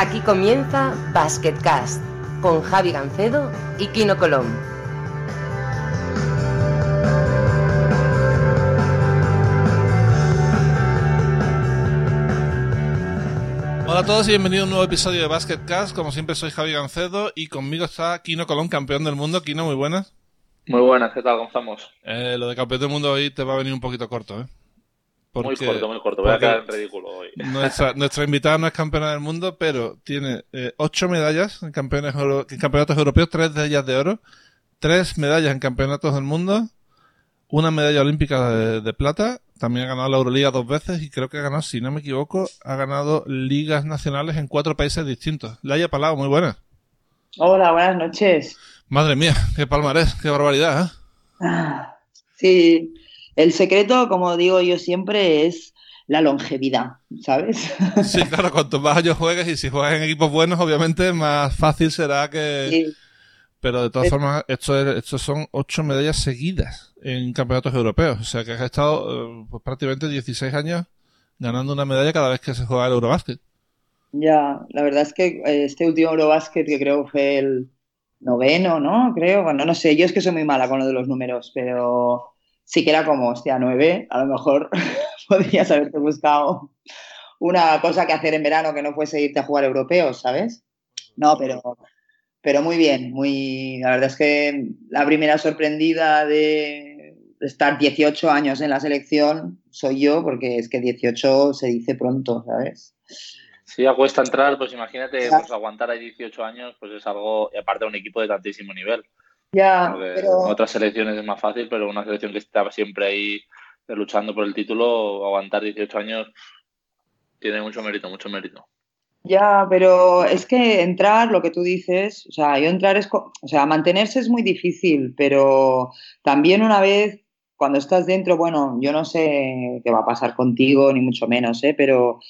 Aquí comienza Basketcast con Javi Gancedo y Kino Colón. Hola a todos y bienvenidos a un nuevo episodio de Basketcast. Como siempre soy Javi Gancedo y conmigo está Kino Colón, campeón del mundo. Kino, muy buenas. Muy buenas, ¿qué tal? ¿Cómo estamos? Eh, lo de campeón del mundo hoy te va a venir un poquito corto, ¿eh? Muy corto, muy corto. Voy a quedar en ridículo hoy. Nuestra, nuestra, invitada no es campeona del mundo, pero tiene eh, ocho medallas en, campeones en campeonatos europeos, tres de ellas de oro, tres medallas en campeonatos del mundo, una medalla olímpica de, de, plata, también ha ganado la Euroliga dos veces y creo que ha ganado, si no me equivoco, ha ganado ligas nacionales en cuatro países distintos. Laia Palau, muy buena. Hola, buenas noches. Madre mía, qué palmarés, qué barbaridad, ¿eh? Ah, sí, el secreto, como digo yo siempre, es la longevidad, ¿sabes? Sí, claro, cuanto más años juegues y si juegas en equipos buenos, obviamente más fácil será que... Sí. Pero de todas formas, esto, es, esto son ocho medallas seguidas en campeonatos europeos. O sea que has estado pues, prácticamente 16 años ganando una medalla cada vez que se juega el Eurobásquet. Ya, la verdad es que este último Eurobásquet, que creo que fue el noveno, ¿no? Creo, bueno, no sé, yo es que soy muy mala con lo de los números, pero sí que era como, hostia, nueve, a lo mejor podrías haberte buscado una cosa que hacer en verano que no fuese irte a jugar europeos, ¿sabes? No, pero, pero muy bien, muy, la verdad es que la primera sorprendida de estar 18 años en la selección soy yo, porque es que 18 se dice pronto, ¿sabes? Si ya cuesta entrar, pues imagínate, pues aguantar ahí 18 años, pues es algo, y aparte de un equipo de tantísimo nivel. Ya, pero... Otras selecciones es más fácil, pero una selección que está siempre ahí luchando por el título, aguantar 18 años tiene mucho mérito, mucho mérito. Ya, pero es que entrar, lo que tú dices, o sea, yo entrar es, o sea, mantenerse es muy difícil, pero también una vez cuando estás dentro, bueno, yo no sé qué va a pasar contigo, ni mucho menos, ¿eh? pero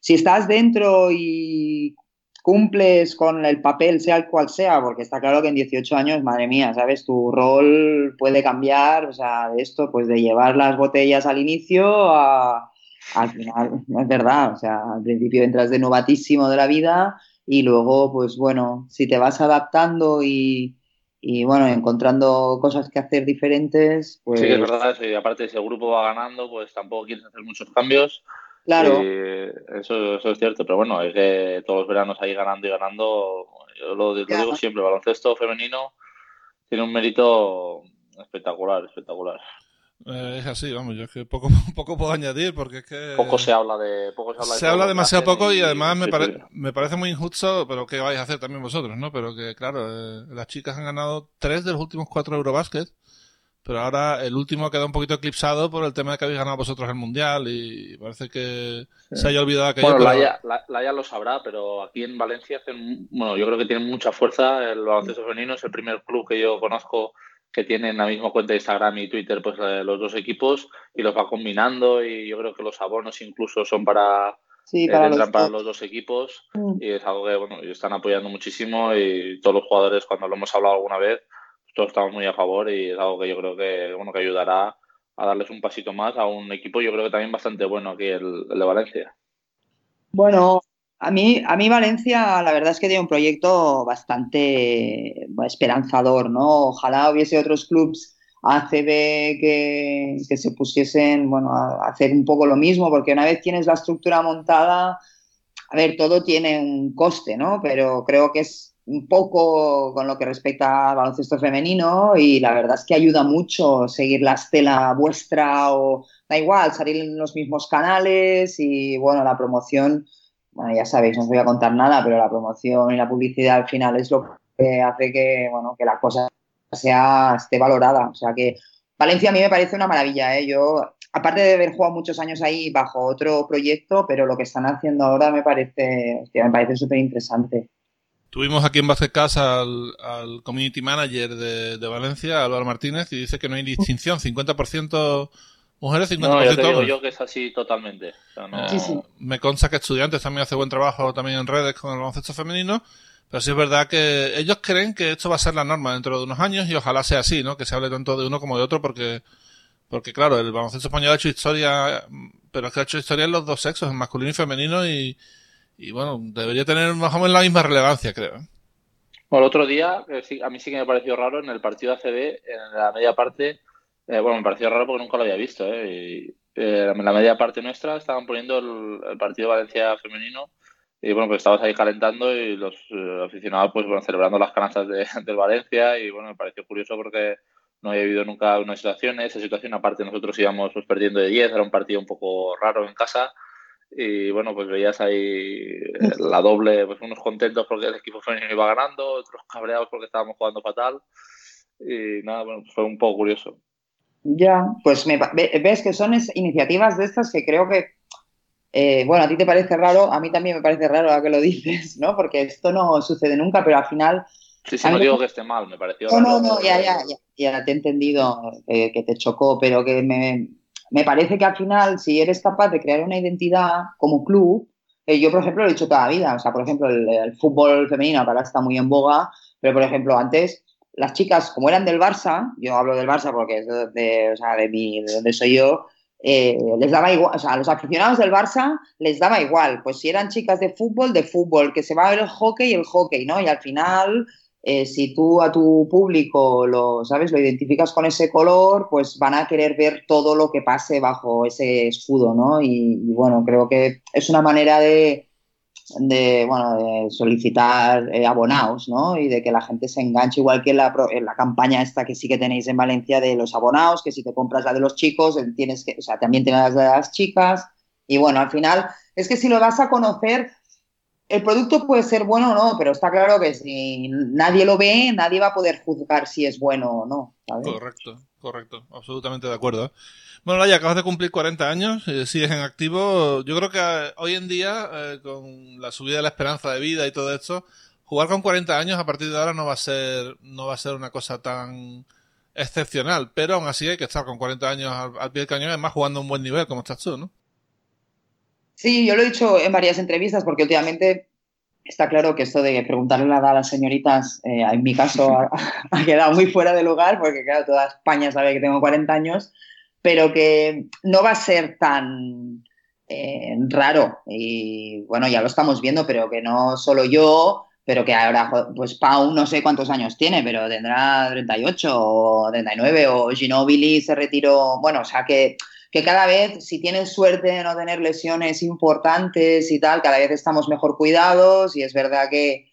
si estás dentro y cumples con el papel, sea el cual sea, porque está claro que en 18 años, madre mía, ¿sabes? Tu rol puede cambiar, o sea, de esto, pues de llevar las botellas al inicio a, al final, no es verdad, o sea, al principio entras de novatísimo de la vida y luego, pues bueno, si te vas adaptando y, y bueno, encontrando cosas que hacer diferentes, pues... Sí, es verdad, y aparte si el grupo va ganando, pues tampoco quieres hacer muchos cambios Claro. eso, eso es cierto, pero bueno, es que todos los veranos ahí ganando y ganando, yo lo, digo siempre, el baloncesto femenino tiene un mérito espectacular, espectacular. Eh, es así, vamos, yo es que poco, poco puedo añadir porque es que... Poco se habla de... Poco se habla, se habla demasiado poco y, además me, me parece muy injusto, pero que vais a hacer también vosotros, ¿no? Pero que, claro, eh, las chicas han ganado tres de los últimos cuatro Eurobasket pero ahora el último ha quedado un poquito eclipsado por el tema de que habéis ganado vosotros el Mundial y parece que se haya olvidado aquello. Bueno, la Laia, lo sabrá, pero aquí en Valencia hacen, bueno, yo creo que tienen mucha fuerza el baloncesto femenino, es el primer club que yo conozco que tiene en la misma cuenta de Instagram y Twitter pues eh, los dos equipos y los va combinando y yo creo que los abonos incluso son para, sí, eh, para, los, para los dos equipos mm. y es algo que bueno están apoyando muchísimo y todos los jugadores cuando lo hemos hablado alguna vez todos estamos muy a favor y es algo que yo creo que, bueno, que ayudará a darles un pasito más a un equipo, yo creo que también bastante bueno aquí, el, de Valencia. Bueno, a mí, a mí Valencia la verdad es que tiene un proyecto bastante esperanzador, ¿no? Ojalá hubiese otros clubes ACB que, que se pusiesen, bueno, a hacer un poco lo mismo, porque una vez tienes la estructura montada, a ver, todo tiene un coste, ¿no? Pero creo que es un poco con lo que respecta al baloncesto femenino y la verdad es que ayuda mucho seguir la estela vuestra o da igual, salir en los mismos canales y bueno, la promoción, ya sabéis, no os voy a contar nada, pero la promoción y la publicidad al final es lo que hace que, bueno, que la cosa sea, esté valorada. O sea que Valencia a mí me parece una maravilla, ¿eh? Yo, aparte de haber jugado muchos años ahí bajo otro proyecto, pero lo que están haciendo ahora me parece, me parece súper interesante. Tuvimos aquí en Basket al, al community manager de, de, Valencia, Álvaro Martínez, y dice que no hay distinción, 50% mujeres, 50% no, yo te digo yo que es así totalmente. Eh, me consta que estudiantes también hace buen trabajo también en redes con el baloncesto femenino, pero sí es verdad que ellos creen que esto va a ser la norma dentro de unos años y ojalá sea así, ¿no? Que se hable tanto de uno como de otro porque, porque claro, el baloncesto español ha hecho historia, pero es que ha hecho historia en los dos sexos, en masculino y femenino y, y bueno, debería tener más o menos la misma relevancia, creo. ¿eh? Bueno, el otro día, a mí sí que me pareció raro en el partido ACB, en la media parte, eh, bueno, me pareció raro porque nunca lo había visto, ¿eh? Y, eh, en la media parte nuestra estaban poniendo el, partido Valencia femenino y bueno, pues estabas ahí calentando y los aficionados pues bueno, celebrando las canastas de, del Valencia y bueno, me pareció curioso porque no había habido nunca una situación, esa situación aparte nosotros íbamos pues, perdiendo de 10, era un partido un poco raro en casa y bueno, pues veías ahí la doble, pues unos contentos porque el equipo femenino iba ganando, otros cabreados porque estábamos jugando fatal y nada, bueno, pues fue un poco curioso. Ya, pues me, ves que son iniciativas de estas que creo que, eh, bueno, a ti te parece raro, a mí también me parece raro a que lo dices, ¿no? Porque esto no sucede nunca, pero al final... Sí, sí, no digo que esté mal, me pareció... No, no, no, ya, ya, ya, ya, te he entendido eh, que te chocó, pero que me, me parece que al final, si eres capaz de crear una identidad como club, eh, yo, por ejemplo, lo he hecho toda la vida. O sea, por ejemplo, el, fútbol femenino, ahora está muy en boga, pero, por ejemplo, antes las chicas, como eran del Barça, yo hablo del Barça porque es de, o sea, de, mi, de donde soy yo, eh, les daba igual, o sea, a los aficionados del Barça les daba igual. Pues si eran chicas de fútbol, de fútbol, que se va a ver el hockey, el hockey, ¿no? Y al final eh, si tú a tu público lo, ¿sabes? lo identificas con ese color, pues van a querer ver todo lo que pase bajo ese escudo, ¿no? Y, bueno, creo que es una manera de, de, bueno, de solicitar eh, abonados, ¿no? Y de que la gente se enganche, igual que en la, en la campaña esta que sí que tenéis en Valencia de los abonados, que si te compras la de los chicos, eh, tienes que, o sea, también tienes la de las chicas. Y bueno, al final, es que si lo vas a conocer, el producto puede ser bueno o no, pero está claro que si nadie lo ve, nadie va a poder juzgar si es bueno o no. Correcto, correcto, absolutamente de acuerdo. Bueno, ya acabas de cumplir 40 años, eh, sigues en activo. Yo creo que eh, hoy en día, eh, con la subida de la esperanza de vida y todo esto, jugar con 40 años a partir de ahora no va a ser, no va a ser una cosa tan excepcional, pero aún así hay que estar con 40 años al, al pie del cañón, además jugando a un buen nivel como estás tú, ¿no? Sí, yo lo he dicho en varias entrevistas porque últimamente está claro que esto de preguntarle la edad a las señoritas, eh, en mi caso, ha, quedado muy fuera de lugar porque, claro, toda España sabe que tengo 40 años, pero que no va a ser tan eh, raro. Y bueno, ya lo estamos viendo, pero que no solo yo, pero que ahora, pues Pau no sé cuántos años tiene, pero tendrá 38 o 39, o Ginobili se retiró, bueno, o sea que que cada vez, si tienes suerte de no tener lesiones importantes y tal, cada vez estamos mejor cuidados y es verdad que,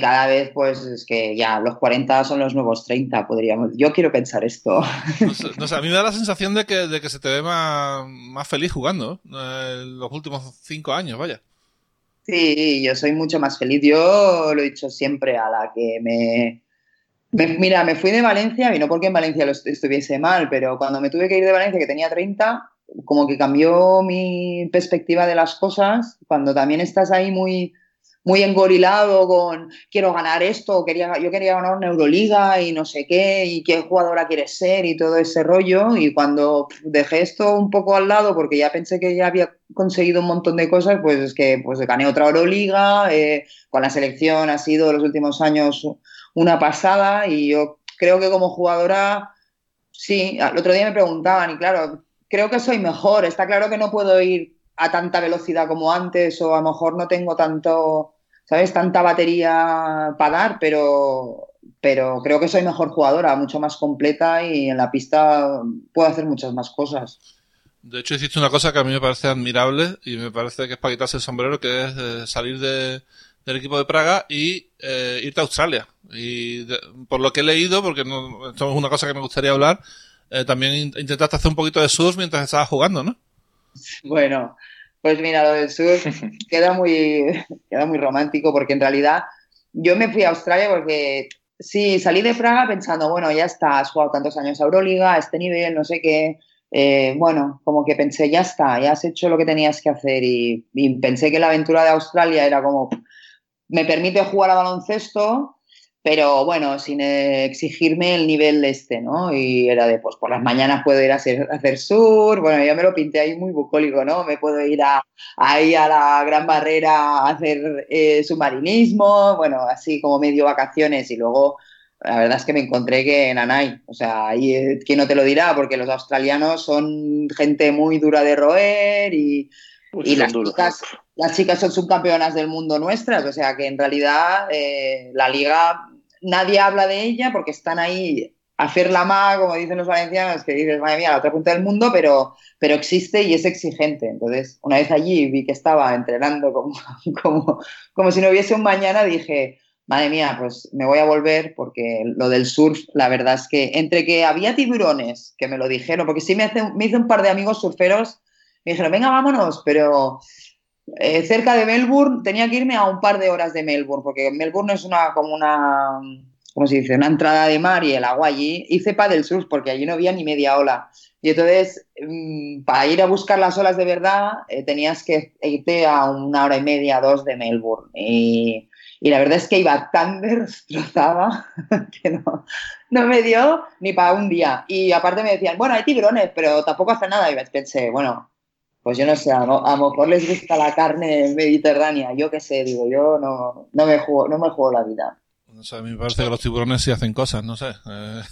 cada vez, pues, es que ya los 40 son los nuevos 30, podríamos. Yo quiero pensar esto. No sé, a mí me da la sensación de que, de que se te ve más, más feliz jugando eh, los últimos cinco años, vaya. Sí, yo soy mucho más feliz. Yo lo he dicho siempre a la que me, mira, me fui de Valencia, y no porque en Valencia lo estuviese mal, pero cuando me tuve que ir de Valencia, que tenía 30, como que cambió mi perspectiva de las cosas, cuando también estás ahí muy, muy engorilado con quiero ganar esto, quería, yo quería ganar una Euroliga y no sé qué, y qué jugadora quieres ser y todo ese rollo, y cuando dejé esto un poco al lado porque ya pensé que ya había conseguido un montón de cosas, pues es que pues gané otra Euroliga, eh, con la selección ha sido los últimos años una pasada y yo creo que como jugadora, sí, el otro día me preguntaban y claro, creo que soy mejor, está claro que no puedo ir a tanta velocidad como antes o a lo mejor no tengo tanto, ¿sabes? Tanta batería para dar, pero, pero creo que soy mejor jugadora, mucho más completa y en la pista puedo hacer muchas más cosas. De hecho, hiciste una cosa que a mí me parece admirable y me parece que es para quitarse el sombrero, que es eh, salir de, del equipo de Praga y eh, irte a Australia. Y por lo que he leído, porque no, esto es una cosa que me gustaría hablar, eh, también intentaste hacer un poquito de surf mientras estabas jugando, ¿no? Bueno, pues mira, lo del surf queda muy, queda muy romántico porque en realidad yo me fui a Australia porque sí, salí de Praga pensando, bueno, ya está, has jugado tantos años a Euroliga, a este nivel, no sé qué. Eh, bueno, como que pensé, ya está, ya has hecho lo que tenías que hacer y pensé que la aventura de Australia era como me permite jugar a baloncesto, pero bueno, sin exigirme el nivel de este, ¿no? Y era de, pues por las mañanas puedo ir a hacer, sur, bueno, yo me lo pinté ahí muy bucólico, ¿no? Me puedo ir a, ahí a la Gran Barrera a hacer eh, submarinismo, bueno, así como medio vacaciones y luego la verdad es que me encontré que en Anay, o sea, ahí eh, quién no te lo dirá, porque los australianos son gente muy dura de roer y, y las chicas, las chicas son subcampeonas del mundo nuestras, o sea que en realidad eh, la liga nadie habla de ella porque están ahí a hacer la más, como dicen los valencianos, que dices, madre mía, la otra punta del mundo, pero, pero existe y es exigente. Entonces, una vez allí vi que estaba entrenando como, como, como si no hubiese un mañana, dije, madre mía, pues me voy a volver porque lo del surf, la verdad es que entre que había tiburones, que me lo dijeron, porque sí me, hace, me hice un par de amigos surferos, me dijeron, venga, vámonos, pero eh, cerca de Melbourne tenía que irme a un par de horas de Melbourne, porque Melbourne es una como una, ¿cómo se dice? Una entrada de mar y el agua allí. Hice del surf porque allí no había ni media ola. Y entonces, mm, para ir a buscar las olas de verdad, eh, tenías que irte a una hora y media, dos de Melbourne. Y, y la verdad es que iba tan destrozada que no, no me dio ni para un día. Y aparte me decían, bueno, hay tiburones, pero tampoco hace nada. Y pensé, bueno, pues yo no sé, a, lo mejor les gusta la carne mediterránea, yo qué sé, digo, yo no, no, me, juego, no me juego la vida. No sé, a mí me parece que los tiburones sí hacen cosas, no sé. Eh.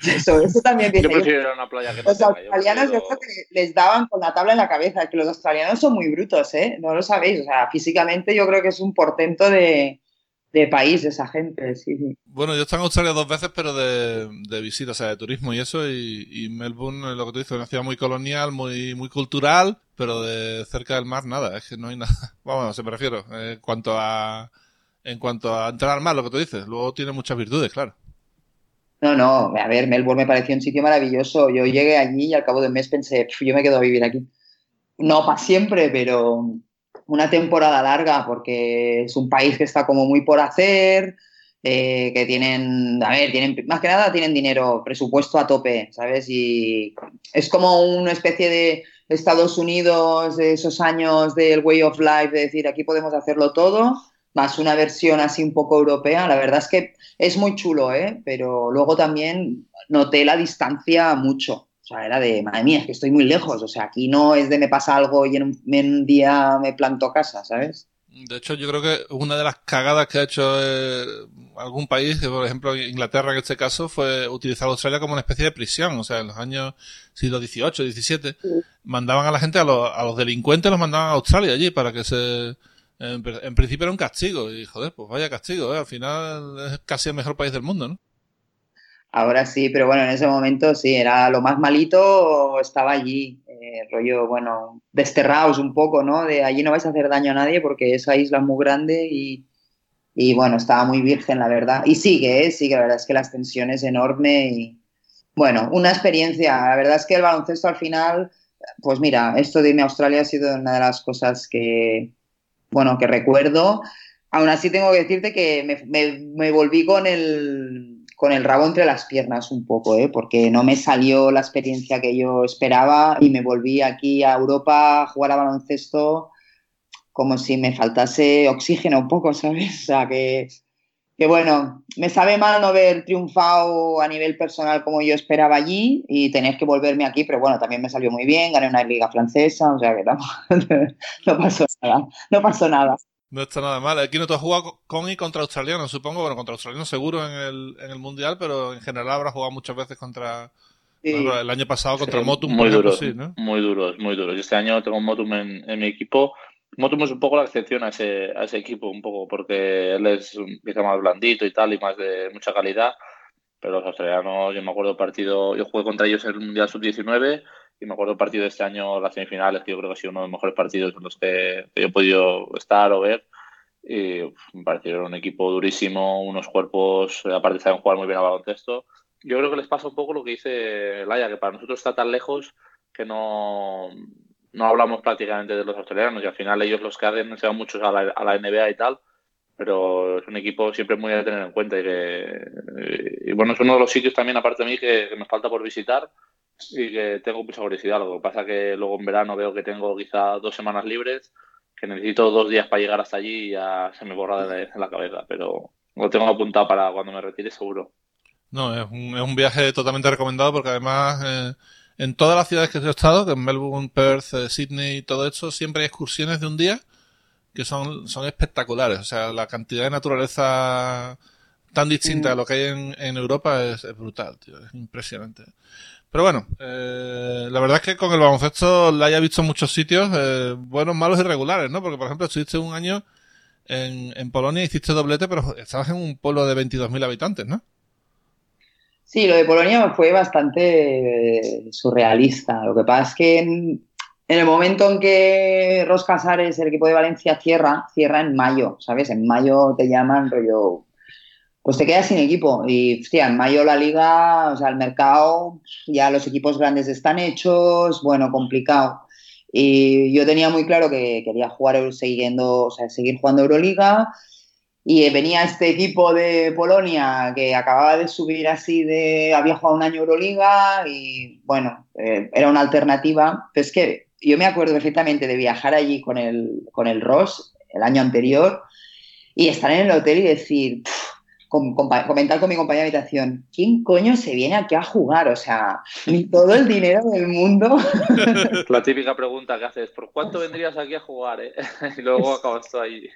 Eso, eso también Yo prefiero ir a una playa que Los australianos yo creo que les daban con la tabla en la cabeza, que los australianos son muy brutos, ¿eh? No lo sabéis, o sea, físicamente yo creo que es un portento de, de país esa gente, sí, sí. Bueno, yo he estado en Australia dos veces, pero de, de visita, o sea, de turismo y eso, y, Melbourne, lo que tú dices, es una ciudad muy colonial, muy, muy cultural, pero de cerca del mar nada, es que no hay nada. Vamos, se me refiero, en cuanto a, en cuanto a entrar al mar, lo que tú dices, luego tiene muchas virtudes, claro. No, no, a ver, Melbourne me pareció un sitio maravilloso. Yo llegué allí y al cabo de un mes pensé, yo me quedo a vivir aquí. No para siempre, pero una temporada larga porque es un país que está como muy por hacer, eh, que tienen, a ver, tienen, más que nada tienen dinero, presupuesto a tope, ¿sabes? Y es como una especie de Estados Unidos de esos años del way of life, de decir, aquí podemos hacerlo todo, más una versión así un poco europea. La verdad es que es muy chulo, ¿eh? Pero luego también noté la distancia mucho. O sea, era de, madre mía, es que estoy muy lejos. O sea, aquí no es de me pasa algo y en un, día me planto casa, ¿sabes? De hecho, yo creo que una de las cagadas que ha hecho eh, algún país, por ejemplo Inglaterra en este caso, fue utilizar Australia como una especie de prisión. O sea, en los años siglo XVIII, XVII, mandaban a la gente, a los, a los delincuentes los mandaban a Australia allí para que se... En, en principio era un castigo y joder, pues vaya castigo, ¿eh? al final es casi el mejor país del mundo, ¿no? Ahora sí, pero bueno, en ese momento sí, era lo más malito, estaba allí, eh, rollo, bueno, desterraos un poco, ¿no? De allí no vais a hacer daño a nadie porque esa isla es muy grande y, y bueno, estaba muy virgen, la verdad. Y sigue, ¿eh? sigue, la verdad es que la extensión es enorme y, bueno, una experiencia. La verdad es que el baloncesto al final, pues mira, esto de irme a Australia ha sido una de las cosas que, bueno, que recuerdo. Aún así tengo que decirte que me volví con el con el rabo entre las piernas un poco, ¿eh? porque no me salió la experiencia que yo esperaba y me volví aquí a Europa a jugar a baloncesto como si me faltase oxígeno un poco, ¿sabes? O sea, que, que bueno, me sabe mal no haber triunfado a nivel personal como yo esperaba allí y tener que volverme aquí, pero bueno, también me salió muy bien, gané una liga francesa, o sea que no, no pasó nada, no pasó nada. No está nada mal. Aquí no te has jugado con y contra australianos, supongo. Bueno, contra australianos seguro en el, en el Mundial, pero en general habrás jugado muchas veces contra... el año pasado contra Motum. Muy duro, sí, ¿no? muy duros, muy duros. Este año tengo Motum en, en, mi equipo. Motum es un poco la excepción a ese, a ese equipo, un poco, porque él es un más blandito y tal, y más de mucha calidad. Pero los australianos, yo me acuerdo partido, yo jugué contra ellos en el Mundial Sub-19 y me acuerdo el partido de este año, las semifinales, que yo creo que ha sido uno de los mejores partidos en los que, yo he podido estar o ver. Y me parecieron un equipo durísimo, unos cuerpos, aparte saben jugar muy bien a baloncesto. Yo creo que les pasa un poco lo que dice Laia, que para nosotros está tan lejos que no, no hablamos prácticamente de los australianos y al final ellos los que hacen se van muchos a la, a la NBA y tal, pero es un equipo siempre muy a tener en cuenta y que, bueno, es uno de los sitios también, aparte de mí, que, que me falta por visitar y que tengo mucha curiosidad. Lo que pasa que luego en verano veo que tengo quizá dos semanas libres, que necesito dos días para llegar hasta allí y ya se me borra de la, cabeza, pero lo tengo apuntado para cuando me retire seguro. No, es un, es un viaje totalmente recomendado porque además eh, en todas las ciudades que he estado, que en Melbourne, Perth, eh, Sydney y todo esto, siempre hay excursiones de un día que son, son espectaculares. O sea, la cantidad de naturaleza tan distinta a lo que hay en, en Europa es, es brutal, tío. Es impresionante. Pero bueno, eh, la verdad es que con el baloncesto la haya visto en muchos sitios, eh, buenos, malos y regulares, ¿no? Porque, por ejemplo, estuviste un año en, en Polonia, hiciste doblete, pero estabas en un pueblo de 22.000 habitantes, ¿no? Sí, lo de Polonia fue bastante surrealista. Lo que pasa es que en, el momento en que Ros Casares, el equipo de Valencia, cierra, cierra en mayo, ¿sabes? En mayo te llaman rollo pues te quedas sin equipo. Y, hostia, en mayo la liga, o sea, el mercado, ya los equipos grandes están hechos, bueno, complicado. Y yo tenía muy claro que quería jugar siguiendo, o sea, seguir jugando Euroliga. Y venía este equipo de Polonia que acababa de subir así de. había jugado un año Euroliga y bueno, eh, era una alternativa. Pero es que yo me acuerdo perfectamente de viajar allí con el, con el Ross el año anterior y estar en el hotel y decir comentar con mi compañera de habitación, ¿quién coño se viene aquí a jugar? O sea, ni todo el dinero del mundo. La típica pregunta que haces, ¿por cuánto vendrías aquí a jugar? Eh? y luego acabas tú ahí.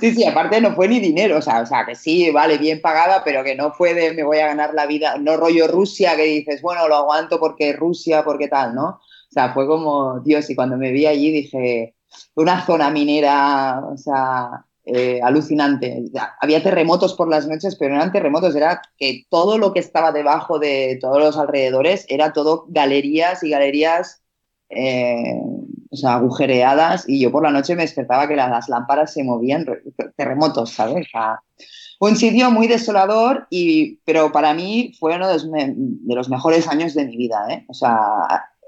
Sí, sí, aparte no fue ni dinero, o sea, o sea, que sí, vale, bien pagada, pero que no fue de me voy a ganar la vida, no rollo Rusia, que dices, bueno, lo aguanto porque Rusia, porque tal, ¿no? Sea, fue como, Dios, y cuando me vi allí dije, una zona minera, o sea, eh, alucinante. Había terremotos por las noches, pero no eran terremotos, era que todo lo que estaba debajo de todos los alrededores era todo galerías y galerías eh, o sea, agujereadas y yo por la noche me despertaba que las, lámparas se movían, terremotos, ¿sabes? un sitio muy desolador, y, pero para mí fue uno de los, de los mejores años de mi vida, ¿eh? O sea,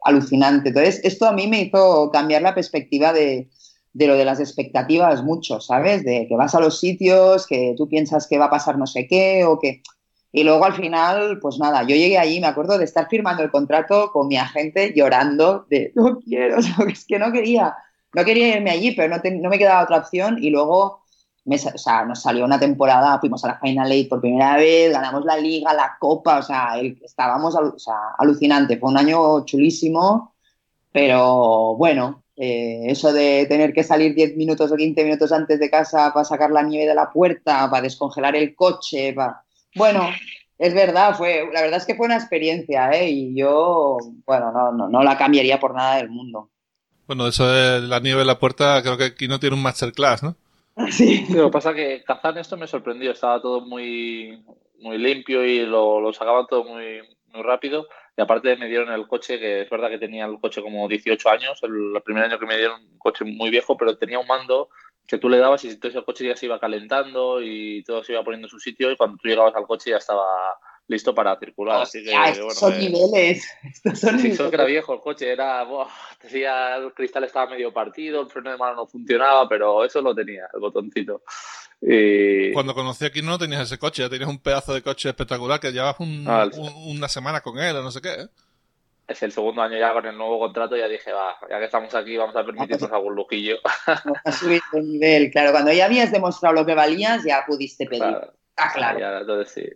alucinante. Entonces, esto a mí me hizo cambiar la perspectiva de, de lo de las expectativas mucho, ¿sabes? De que vas a los sitios, que tú piensas que va a pasar no sé qué o que... Y luego al final, pues nada, yo llegué allí, me acuerdo de estar firmando el contrato con mi agente llorando de no quiero, o sea, es que no quería, no quería irme allí, pero no, no me quedaba otra opción y luego o sea, nos salió una temporada, fuimos a la Final Eight por primera vez, ganamos la liga, la copa, o sea, estábamos sea, alucinante, fue un año chulísimo, pero bueno, eh, eso de tener que salir 10 minutos o 15 minutos antes de casa para sacar la nieve de la puerta, para descongelar el coche, para... Bueno, es verdad, fue, la verdad es que fue una experiencia, ¿eh? Y yo, bueno, no, no, no la cambiaría por nada del mundo. Bueno, eso de la nieve de la puerta, creo que aquí no tiene un masterclass, ¿no? Sí. Que pasa que Kazán esto me sorprendió, estaba todo muy, muy limpio y lo, lo sacaban todo muy, muy rápido. Y aparte me dieron el coche, que es verdad que tenía el coche como 18 años, el, primer año que me dieron un coche muy viejo, pero tenía un mando que tú le dabas y entonces el coche ya se iba calentando y todo se iba poniendo en su sitio y cuando tú llegabas al coche ya estaba listo para circular. así que, bueno, son eh, niveles. Estos son sí, solo que era viejo el coche, era, buah, decía, el cristal estaba medio partido, el freno de mano no funcionaba, pero eso lo tenía, el botoncito. Y... Cuando conocí aquí no tenías ese coche, ya tenías un pedazo de coche espectacular que llevabas un, Ah, un- una semana con él o no sé qué. ¿eh? Es el segundo año ya con el nuevo contrato, ya dije, va, ya que estamos aquí, vamos a permitirnos algún lujillo. A subir de nivel, claro. Cuando ya habías demostrado lo que valías, ya pudiste pedir. Claro. Ah, claro. Ya, entonces sí.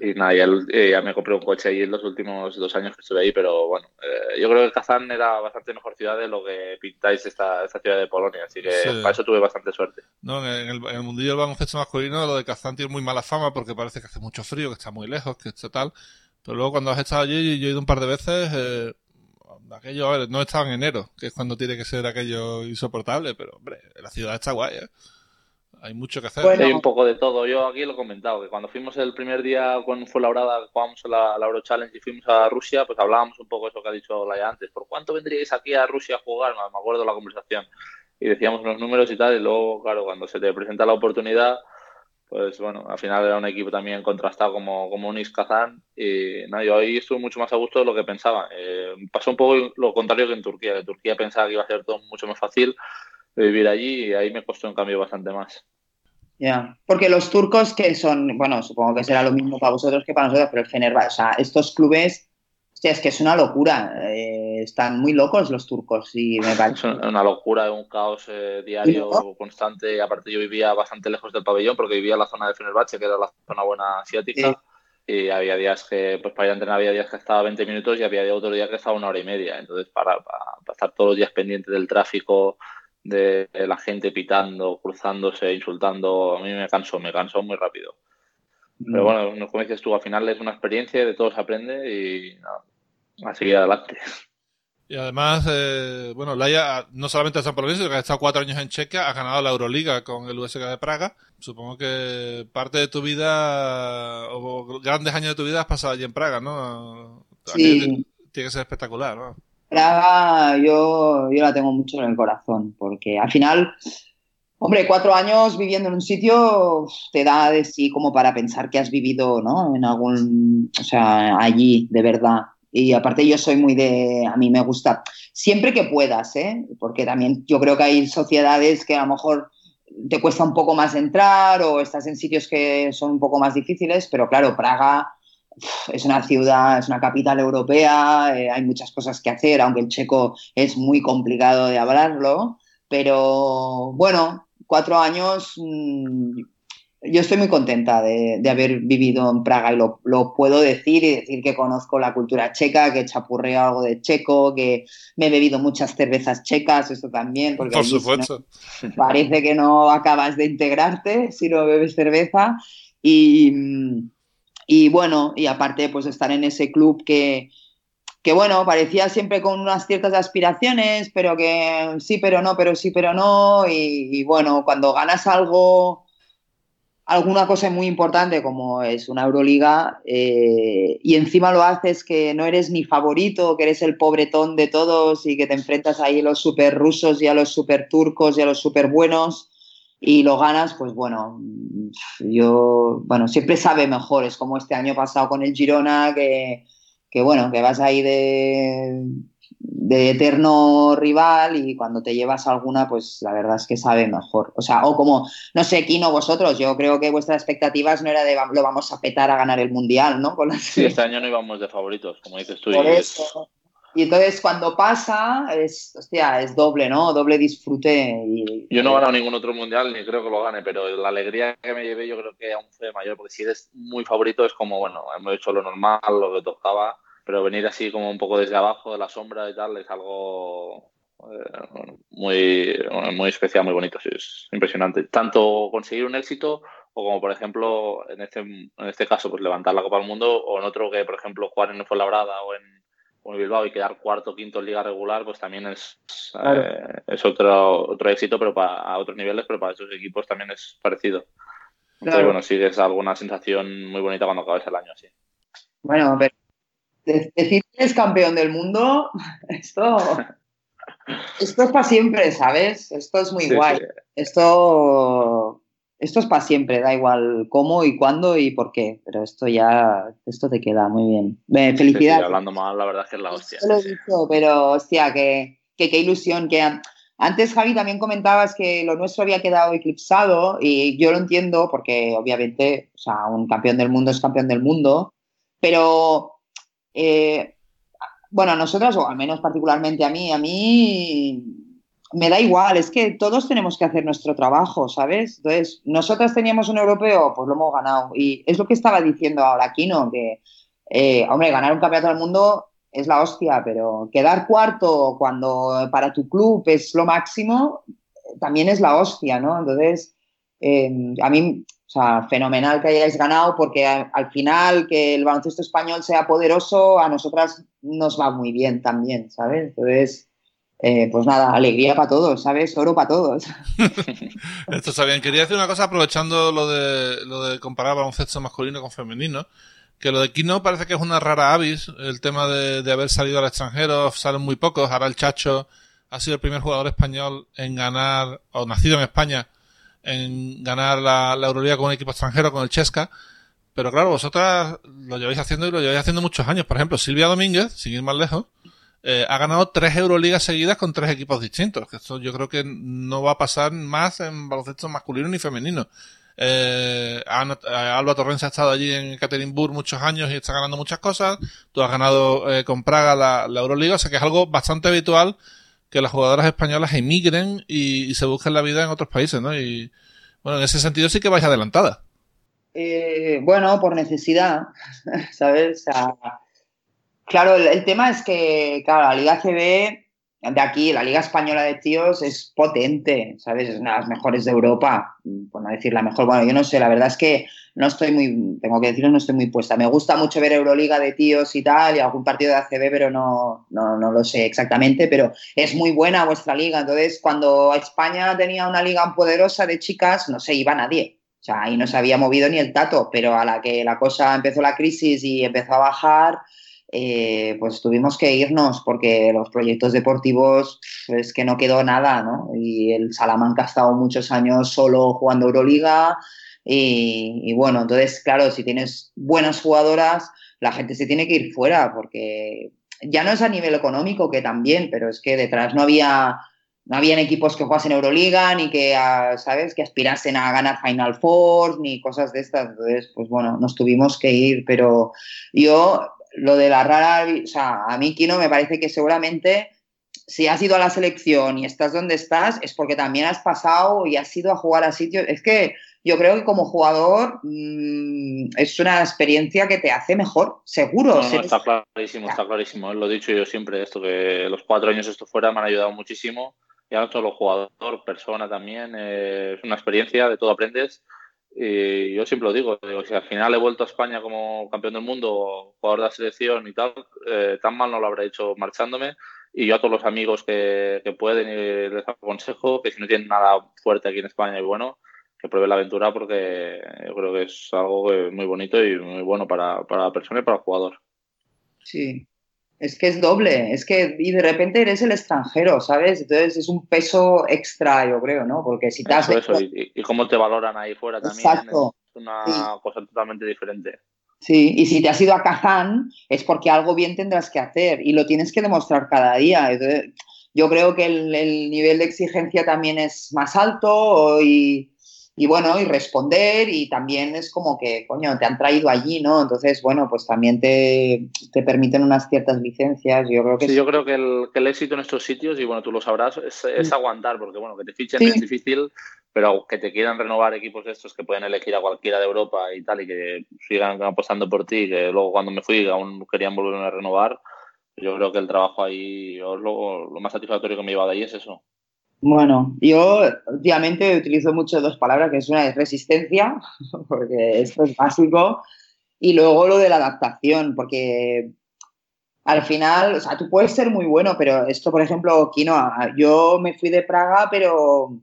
Y nada, ya, eh, ya me compré un coche ahí en los últimos dos años que estuve ahí, pero bueno, eh, yo creo que Kazán era bastante mejor ciudad de lo que pintáis esta, esta ciudad de Polonia, así que Sí. para eso tuve bastante suerte. No, en el, en el mundillo del baloncesto masculino lo de Kazán tiene muy mala fama porque parece que hace mucho frío, que está muy lejos, que está tal. Pero luego cuando has estado allí, yo he ido un par de veces, eh, aquello, a ver, no he estado en enero, que es cuando tiene que ser aquello insoportable, pero hombre, la ciudad está guay, ¿eh? Hay mucho que hacer. Bueno, Hay un poco de todo. Yo aquí lo he comentado, que cuando fuimos el primer día con Fuenlabrada, jugamos la, la Euro Challenge y fuimos a Rusia, pues hablábamos un poco eso que ha dicho Laia antes. ¿Por cuánto vendríais aquí a Rusia a jugar? Me acuerdo de la conversación. Y decíamos unos números y tal, y luego, claro, cuando se te presenta la oportunidad, pues bueno, al final era un equipo también contrastado como, como Unis Kazán. Y nada, yo ahí estuve mucho más a gusto de lo que pensaba. Eh, pasó un poco lo contrario que en Turquía. En Turquía pensaba que iba a ser todo mucho más fácil vivir allí y ahí me costó en cambio bastante más. Ya, porque los turcos que son, bueno, supongo que será lo mismo para vosotros que para nosotros, pero el Fenerbahce, o sea, estos clubes, hostia, es que es una locura, eh, están muy locos los turcos y me Es parece. un- una locura, un caos eh, diario ¿No? constante. Aparte yo vivía bastante lejos del pabellón porque vivía en la zona de Fenerbahce, que era la zona buena asiática. Y había días que, pues para ir a entrenar había días que estaba 20 minutos y había otro día que estaba una hora y media. Entonces para, para, para estar todos los días pendiente del tráfico, de, la gente pitando, cruzándose, insultando, a mí me cansó, me cansó muy rápido. Pero mm. bueno, como dices tú, al final es una experiencia, de todo se aprende y no, a seguir adelante. Y además, eh, bueno, Laia no solamente está por sino que ha estado cuatro años en Chequia, ha ganado la Euroliga con el USK de Praga. Supongo que parte de tu vida, o grandes años de tu vida has pasado allí en Praga, ¿no? Sí. Tiene que ser espectacular, ¿no? Praga yo, yo la tengo mucho en el corazón, porque al final, hombre, cuatro años viviendo en un sitio te da de sí como para pensar que has vivido, ¿no? En algún, o sea, allí, de verdad y aparte yo soy muy de, a mí me gusta, siempre que puedas, ¿eh? porque también yo creo que hay sociedades que a lo mejor te cuesta un poco más entrar o estás en sitios que son un poco más difíciles, pero claro, Praga es una ciudad, es una capital europea, eh, hay muchas cosas que hacer, aunque el checo es muy complicado de hablarlo, pero bueno, cuatro años mm, yo estoy muy contenta de, haber vivido en Praga y lo, puedo decir y decir que conozco la cultura checa, que chapurreo algo de checo, que me he bebido muchas cervezas checas, eso también. Porque Por supuesto. parece que no acabas de integrarte si no bebes cerveza. Y, y bueno, y aparte pues estar en ese club que, que bueno, parecía siempre con unas ciertas aspiraciones, pero que sí, pero no, pero sí, pero no. y bueno, cuando ganas algo alguna cosa muy importante como es una Euroliga eh, y encima lo haces que no eres ni favorito, que eres el pobretón de todos y que te enfrentas ahí a los super rusos y a los super turcos y a los super buenos y lo ganas, pues bueno, yo, bueno, siempre sabe mejor, es como este año pasado con el Girona que, que bueno, que vas ahí de de eterno rival y cuando te llevas alguna, pues la verdad es que sabe mejor. O sea, o como, no sé, Kino, vosotros, yo creo que vuestras expectativas no era de lo vamos a petar a ganar el Mundial, ¿no? Sí, este año no íbamos de favoritos, como dices tú. Por y eso. Y entonces cuando pasa, es, hostia, es doble, ¿no? Doble disfrute. Yo no he ganado ningún otro mundial ni creo que lo gane, pero la alegría que me llevé yo creo que aún fue mayor, porque si eres muy favorito es como, bueno, hemos hecho lo normal, lo que tocaba, pero venir así como un poco desde abajo de la sombra y tal es algo eh, muy, muy especial, muy bonito, es impresionante. Tanto conseguir un éxito o como por ejemplo en este, en este caso pues levantar la Copa del Mundo o en otro que por ejemplo jugar en Fuenlabrada o en, en Bilbao y quedar cuarto o quinto en liga regular pues también es, eh, es otro, otro éxito pero para, a otros niveles pero para esos equipos también es parecido. Entonces bueno, sí es alguna sensación muy bonita cuando acabes el año así. Bueno, pero decir que es campeón del mundo, esto, esto es para siempre, ¿sabes? Esto es muy guay. Esto, esto es para siempre, da igual cómo y cuándo y por qué, pero esto ya, esto te queda muy bien. felicidades. hablando mal, la verdad es que es la hostia. lo he dicho, pero hostia, que, que qué ilusión, que antes, Javi, también comentabas que lo nuestro había quedado eclipsado y yo lo entiendo porque obviamente, o sea, un campeón del mundo es campeón del mundo, pero eh, bueno, a nosotras, o al menos particularmente a mí, a mí me da igual, es que todos tenemos que hacer nuestro trabajo, ¿sabes? Entonces, nosotras teníamos un europeo, pues lo hemos ganado. Y es lo que estaba diciendo ahora Kino, que, eh, hombre, ganar un campeonato del mundo es la hostia, pero quedar cuarto cuando para tu club es lo máximo, también es la hostia, ¿no? Entonces, eh, a mí o sea, fenomenal que hayáis ganado porque al final que el baloncesto español sea poderoso a nosotras nos va muy bien también, ¿sabes? Entonces, eh, pues nada, alegría para todos, ¿sabes? Oro para todos. Esto está bien. Quería decir una cosa aprovechando lo de, lo de comparar baloncesto masculino con femenino. Que lo de Kino parece que es una rara avis, el tema de, de haber salido al extranjero, salen muy pocos. Ahora el Chacho ha sido el primer jugador español en ganar, o nacido en España, en ganar la, la Euroliga con un equipo extranjero, con el Chesca. Pero claro, vosotras lo lleváis haciendo y lo lleváis haciendo muchos años. Por ejemplo, Silvia Domínguez, sin ir más lejos, eh, ha ganado tres Euroligas seguidas con tres equipos distintos. Esto yo creo que no va a pasar más en baloncesto masculino ni femenino. Eh, Alba Torrens ha estado allí en Ekaterinburg muchos años y está ganando muchas cosas. Tú has ganado eh, con Praga la, la, Euroliga, o sea que es algo bastante habitual que las jugadoras españolas emigren y, se busquen la vida en otros países, ¿no? Y bueno, en ese sentido sí que vais adelantada. Eh, bueno, por necesidad, ¿sabes? Claro, el, tema es que, claro, la Liga CB de aquí, la Liga Española de Tíos es potente, ¿sabes? Es una de las mejores de Europa, por no decir la mejor. Bueno, yo no sé, la verdad es que no estoy muy, tengo que decirlo, no estoy muy puesta. Me gusta mucho ver Euroliga de tíos y tal, y algún partido de ACB, pero no, no, no lo sé exactamente, pero es muy buena vuestra liga. Entonces, cuando España tenía una liga poderosa de chicas, no se iba nadie. O sea, ahí no se había movido ni el tato, pero a la que la cosa empezó la crisis y empezó a bajar, eh, pues tuvimos que irnos porque los proyectos deportivos es que no quedó nada, ¿no? Y el Salamanca ha estado muchos años solo jugando Euroliga y, bueno, entonces, claro, si tienes buenas jugadoras, la gente se tiene que ir fuera porque ya no es a nivel económico que también, pero es que detrás no había no habían equipos que jugasen Euroliga ni que, ah, ¿sabes?, que aspirasen a ganar Final Four ni cosas de estas. Entonces, pues bueno, nos tuvimos que ir, pero yo lo de la rara, o sea, a mí Kino me parece que seguramente si has ido a la selección y estás donde estás es porque también has pasado y has ido a jugar a sitios. Es que yo creo que como jugador mmm, es una experiencia que te hace mejor, seguro. No, no, está clarísimo, está clarísimo. Lo he dicho yo siempre, esto que los cuatro años esto fuera me han ayudado muchísimo. Ya no solo jugador, persona también. Eh, es una experiencia, de todo aprendes. Y yo siempre lo digo, digo, si al final he vuelto a España como campeón del mundo, jugador de la selección y tal, eh, tan mal no lo habré hecho marchándome. Y yo a todos los amigos que, que pueden y les aconsejo que si no tienen nada fuerte aquí en España y bueno, que prueben la aventura porque yo creo que es algo muy bonito y muy bueno para, para la persona y para el jugador. Sí, es que es doble, es que y de repente eres el extranjero, ¿sabes? Entonces es un peso extra, yo creo, ¿no? Porque si te has eso, eso. Y, y, cómo te valoran ahí fuera también Exacto. es una sí. cosa totalmente diferente. Sí, y si te has ido a Kazán es porque algo bien tendrás que hacer y lo tienes que demostrar cada día. Entonces, yo creo que el, el nivel de exigencia también es más alto y, y bueno, y responder y también es como que, coño, te han traído allí, ¿no? Entonces, bueno, pues también te, te permiten unas ciertas licencias. Yo creo que sí, es... yo creo que el, que el, éxito en estos sitios, y bueno, tú lo sabrás, es, es aguantar, porque bueno, que te fichen sí. es difícil, pero que te quieran renovar equipos de estos que pueden elegir a cualquiera de Europa y tal, y que sigan apostando por ti, que luego cuando me fui aún querían volverme a renovar, yo creo que el trabajo ahí, lo, lo más satisfactorio que me lleva de ahí es eso. Bueno, yo últimamente utilizo mucho dos palabras, que es una es resistencia, porque esto es básico, y luego lo de la adaptación, porque al final, o sea, tú puedes ser muy bueno, pero esto, por ejemplo, Quinoa, yo me fui de Praga, pero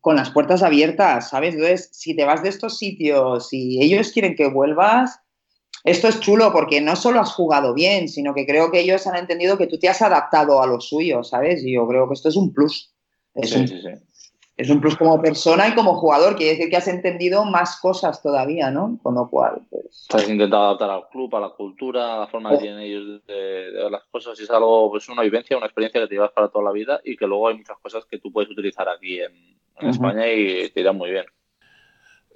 con las puertas abiertas, ¿sabes? Entonces, si te vas de estos sitios y ellos quieren que vuelvas, esto es chulo porque no solo has jugado bien, sino que creo que ellos han entendido que tú te has adaptado a lo suyo, ¿sabes? Y yo creo que esto es un plus. Es, sí, un, sí, sí. es un plus como persona y como jugador, quiere decir que has entendido más cosas todavía, ¿no? Con lo cual, pues... Has intentado adaptar al club, a la cultura, a la forma oh. que tienen ellos de, las cosas y es algo, pues una vivencia, una experiencia que te llevas para toda la vida y que luego hay muchas cosas que tú puedes utilizar aquí en, en uh -huh. España y te irán muy bien.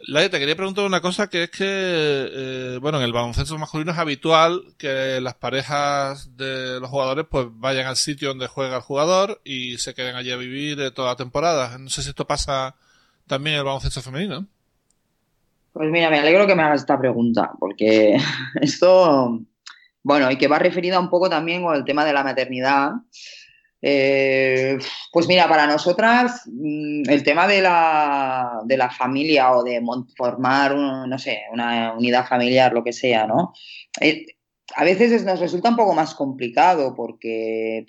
Lai, te quería preguntar una cosa que es que, eh, bueno, en el baloncesto masculino es habitual que las parejas de los jugadores pues vayan al sitio donde juega el jugador y se queden allí a vivir toda la temporada. No sé si esto pasa también en el baloncesto femenino. Pues mira, me alegro que me hagas esta pregunta, porque esto, bueno, y que va referida un poco también con el tema de la maternidad. Eh, pues mira, para nosotras mm, el tema de la, de la familia o de formar, un, no sé, una unidad familiar, lo que sea, ¿no? Eh, a veces nos resulta un poco más complicado porque,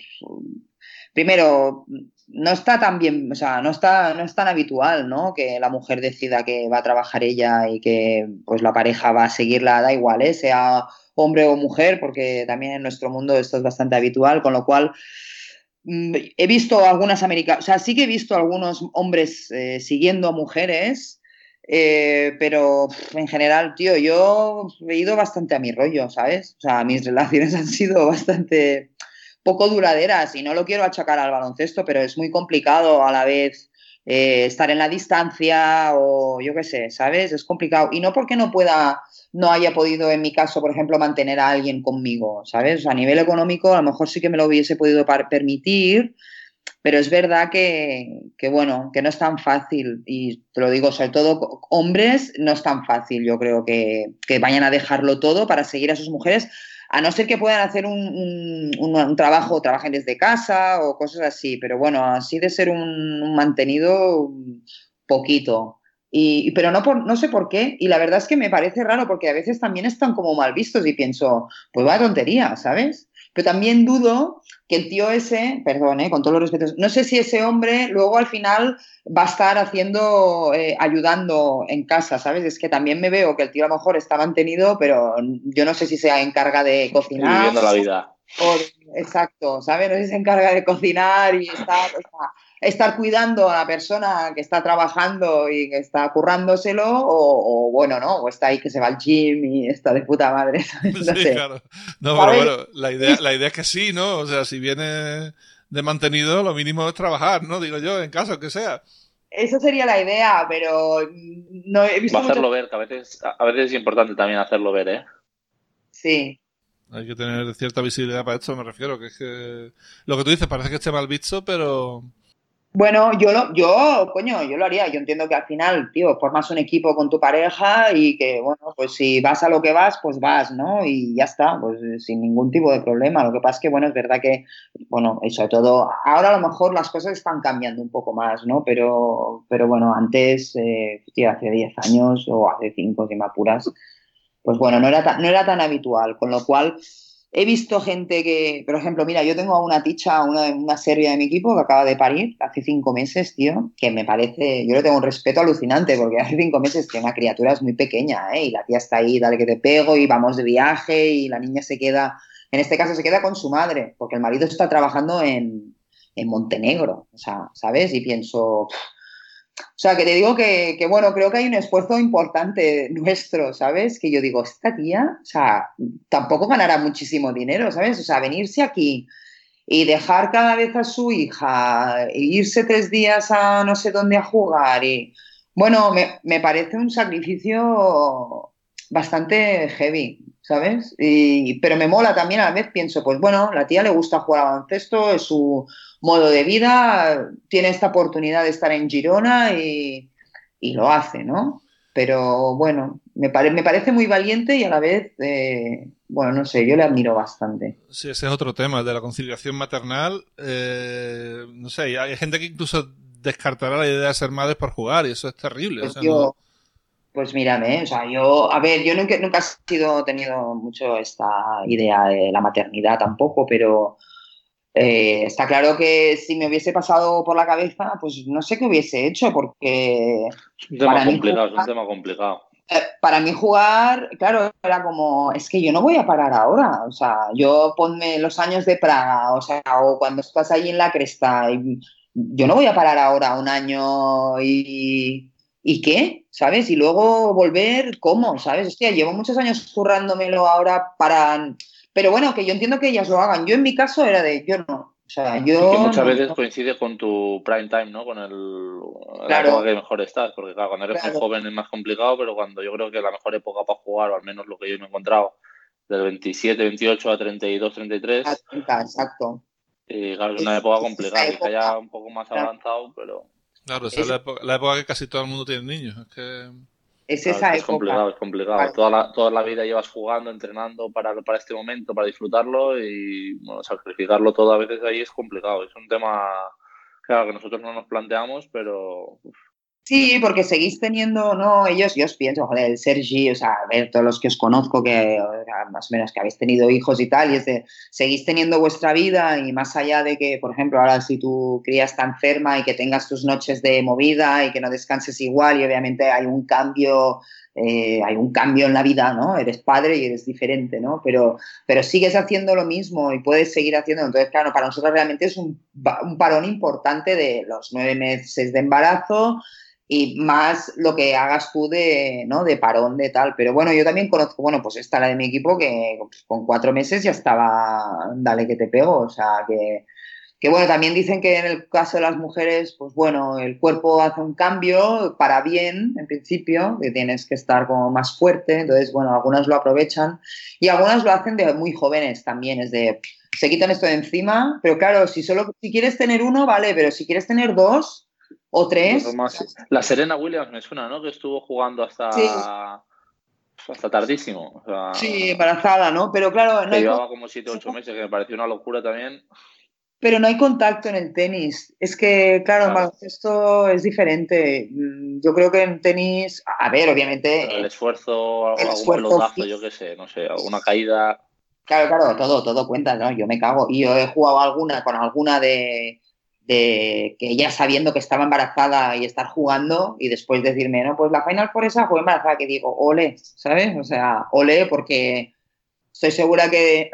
primero, no está tan bien, o sea, no está, no es tan habitual, ¿no? Que la mujer decida que va a trabajar ella y que pues la pareja va a seguirla, da igual, ¿eh? sea hombre o mujer, porque también en nuestro mundo esto es bastante habitual, con lo cual Mm, he visto algunas americanas, o sea, sí que he visto algunos hombres eh, siguiendo a mujeres, eh, pero en general, tío, yo he ido bastante a mi rollo, ¿sabes? O sea, mis relaciones han sido bastante poco duraderas y no lo quiero achacar al baloncesto, pero es muy complicado a la vez eh, estar en la distancia o yo qué sé, ¿sabes? Es complicado. Y no porque no pueda no haya podido, en mi caso, por ejemplo, mantener a alguien conmigo, ¿sabes? a nivel económico, a lo mejor sí que me lo hubiese podido permitir, pero es verdad que, que, bueno, que no es tan fácil, y te lo digo, sobre todo hombres, no es tan fácil, yo creo, que, que vayan a dejarlo todo para seguir a sus mujeres, A no ser que puedan hacer un, un, trabajo, trabajen desde casa o cosas así, pero bueno, así de ser un, mantenido, poquito. Y, pero no, por, no sé por qué, y la verdad es que me parece raro porque a veces también están como mal vistos y pienso, pues va tontería, ¿sabes? Pero también dudo que el tío ese, perdón, eh, con todos los respetos, no sé si ese hombre luego al final va a estar haciendo, eh, ayudando en casa, ¿sabes? Es que también me veo que el tío a lo mejor está mantenido, pero yo no sé si se encarga de cocinar. Viviendo la vida. exacto, ¿sabes? No sé si se encarga de cocinar y estar estar cuidando a la persona que está trabajando y que está currándoselo, o, bueno, ¿no? O está ahí que se va al gym y está de puta madre. No sí, claro. No, pero bueno, la idea, la idea es que sí, ¿no? O sea, si viene de mantenido, lo mínimo es trabajar, ¿no? Digo yo, en caso que sea. Eso sería la idea, pero no he visto. Va a hacerlo ver, que a veces, a veces es importante también hacerlo ver, ¿eh? Sí. Hay que tener cierta visibilidad para esto, me refiero, que es que lo que tú dices parece que esté mal visto, pero bueno, yo lo, yo, coño, yo lo haría. Yo entiendo que al final, tío, formas un equipo con tu pareja y que, bueno, pues si vas a lo que vas, pues vas, ¿no? Y ya está, pues sin ningún tipo de problema. Lo que pasa es que, bueno, es verdad que, bueno, y sobre todo, ahora a lo mejor las cosas están cambiando un poco más, ¿no? Pero, pero bueno, antes, eh, tío, hace 10 años o hace 5, si me apuras, pues bueno, no era, no era tan habitual, con lo cual He visto gente que, por ejemplo, mira, yo tengo a una ticha, una, una serbia de mi equipo que acaba de parir hace cinco meses, tío, que me parece, yo le tengo un respeto alucinante porque hace cinco meses que una criatura es muy pequeña, ¿eh? Y la tía está ahí, dale que te pego y vamos de viaje y la niña se queda, en este caso se queda con su madre, porque el marido está trabajando en, en Montenegro, o sea, ¿sabes? Y pienso, o sea, que te digo que, bueno, creo que hay un esfuerzo importante nuestro, ¿sabes? Que yo digo, esta tía, o sea, tampoco ganará muchísimo dinero, ¿sabes? O sea, venirse aquí y dejar cada vez a su hija, e irse tres días a no sé dónde a jugar y, bueno, me, parece un sacrificio bastante heavy, ¿sabes? Y, pero me mola también, a la vez pienso, pues bueno, la tía le gusta jugar al baloncesto, es su modo de vida, tiene esta oportunidad de estar en Girona y, lo hace, ¿no? Pero bueno, me, me parece muy valiente y a la vez, eh, bueno, no sé, yo le admiro bastante. Sí, ese es otro tema, de la conciliación maternal. Eh, no sé, hay gente que incluso descartará la idea de ser madre por jugar y eso es terrible. Pues, yo, pues mírame, o sea, yo, a ver, yo nunca, nunca he sido, tenido mucho esta idea de la maternidad tampoco, pero eh, está claro que si me hubiese pasado por la cabeza, pues no sé qué hubiese hecho, porque. Es un tema complicado, es un tema complicado. Eh, para mí jugar, claro, era como, es que yo no voy a parar ahora, o sea, yo ponme los años de Praga, o sea, o cuando estás ahí en la cresta, y, yo no voy a parar ahora un año y, ¿y qué? ¿Sabes? Y luego volver, ¿cómo? ¿Sabes? Hostia, llevo muchos años currándomelo ahora para pero bueno, que yo entiendo que ellas lo hagan. Yo en mi caso era de, yo no. O sea, yo... que muchas veces coincide con tu prime time, ¿no? Con el claro. que mejor estás. Porque claro, cuando eres muy joven es más complicado, pero cuando yo creo que la mejor época para jugar, o al menos lo que yo me he encontrado, del 27, 28 a 32, 33. Exacto. Y claro, es una época complicada, que ya un poco más avanzado, pero... Claro, esa es la época, la época que casi todo el mundo tiene niños. Es que es esa es complicado, es complicado. Toda, la, toda la vida llevas jugando, entrenando para, para este momento, para disfrutarlo y bueno, sacrificarlo todo a veces ahí es complicado. Es un tema claro, que nosotros no nos planteamos, pero Sí, porque seguís teniendo, no, ellos, yo os pienso, joder, el Sergi, o sea, a ver, todos los que os conozco, que más o menos que habéis tenido hijos y tal, y es de, seguís teniendo vuestra vida y más allá de que, por ejemplo, ahora si tu cría está enferma y que tengas tus noches de movida y que no descanses igual y obviamente hay un cambio, eh, hay un cambio en la vida, ¿no? Eres padre y eres diferente, ¿no? Pero, pero sigues haciendo lo mismo y puedes seguir haciendo, entonces, claro, para nosotros realmente es un, un parón importante de los nueve meses de embarazo, y más lo que hagas tú de, ¿no? de parón, de tal. Pero bueno, yo también conozco, bueno, pues esta la de mi equipo que con cuatro meses ya estaba, dale que te pego, o sea, que, que bueno, también dicen que en el caso de las mujeres, pues bueno, el cuerpo hace un cambio para bien, en principio, que tienes que estar como más fuerte, entonces, bueno, algunas lo aprovechan y algunas lo hacen de muy jóvenes también, es de, se quitan esto de encima, pero claro, si solo, si quieres tener uno, vale, pero si quieres tener dos, o tres. La Serena Williams me suena, ¿no? Que estuvo jugando hasta. hasta tardísimo. sí, embarazada, ¿no? Pero claro, no. Llevaba como 7 o 8 meses, que me pareció una locura también. Pero no hay contacto en el tenis. Es que, claro, en baloncesto es diferente. Mm, yo creo que en tenis, a ver, obviamente. el esfuerzo, el algún pelotazo, yo qué sé, no sé, alguna caída. Claro, claro, todo, todo cuenta, ¿no? Yo me cago. Y yo he jugado alguna con alguna de, de que ella sabiendo que estaba embarazada y estar jugando y después decirme, no, pues la final por esa fue embarazada, que digo, ole, ¿sabes? O sea, ole, porque estoy segura que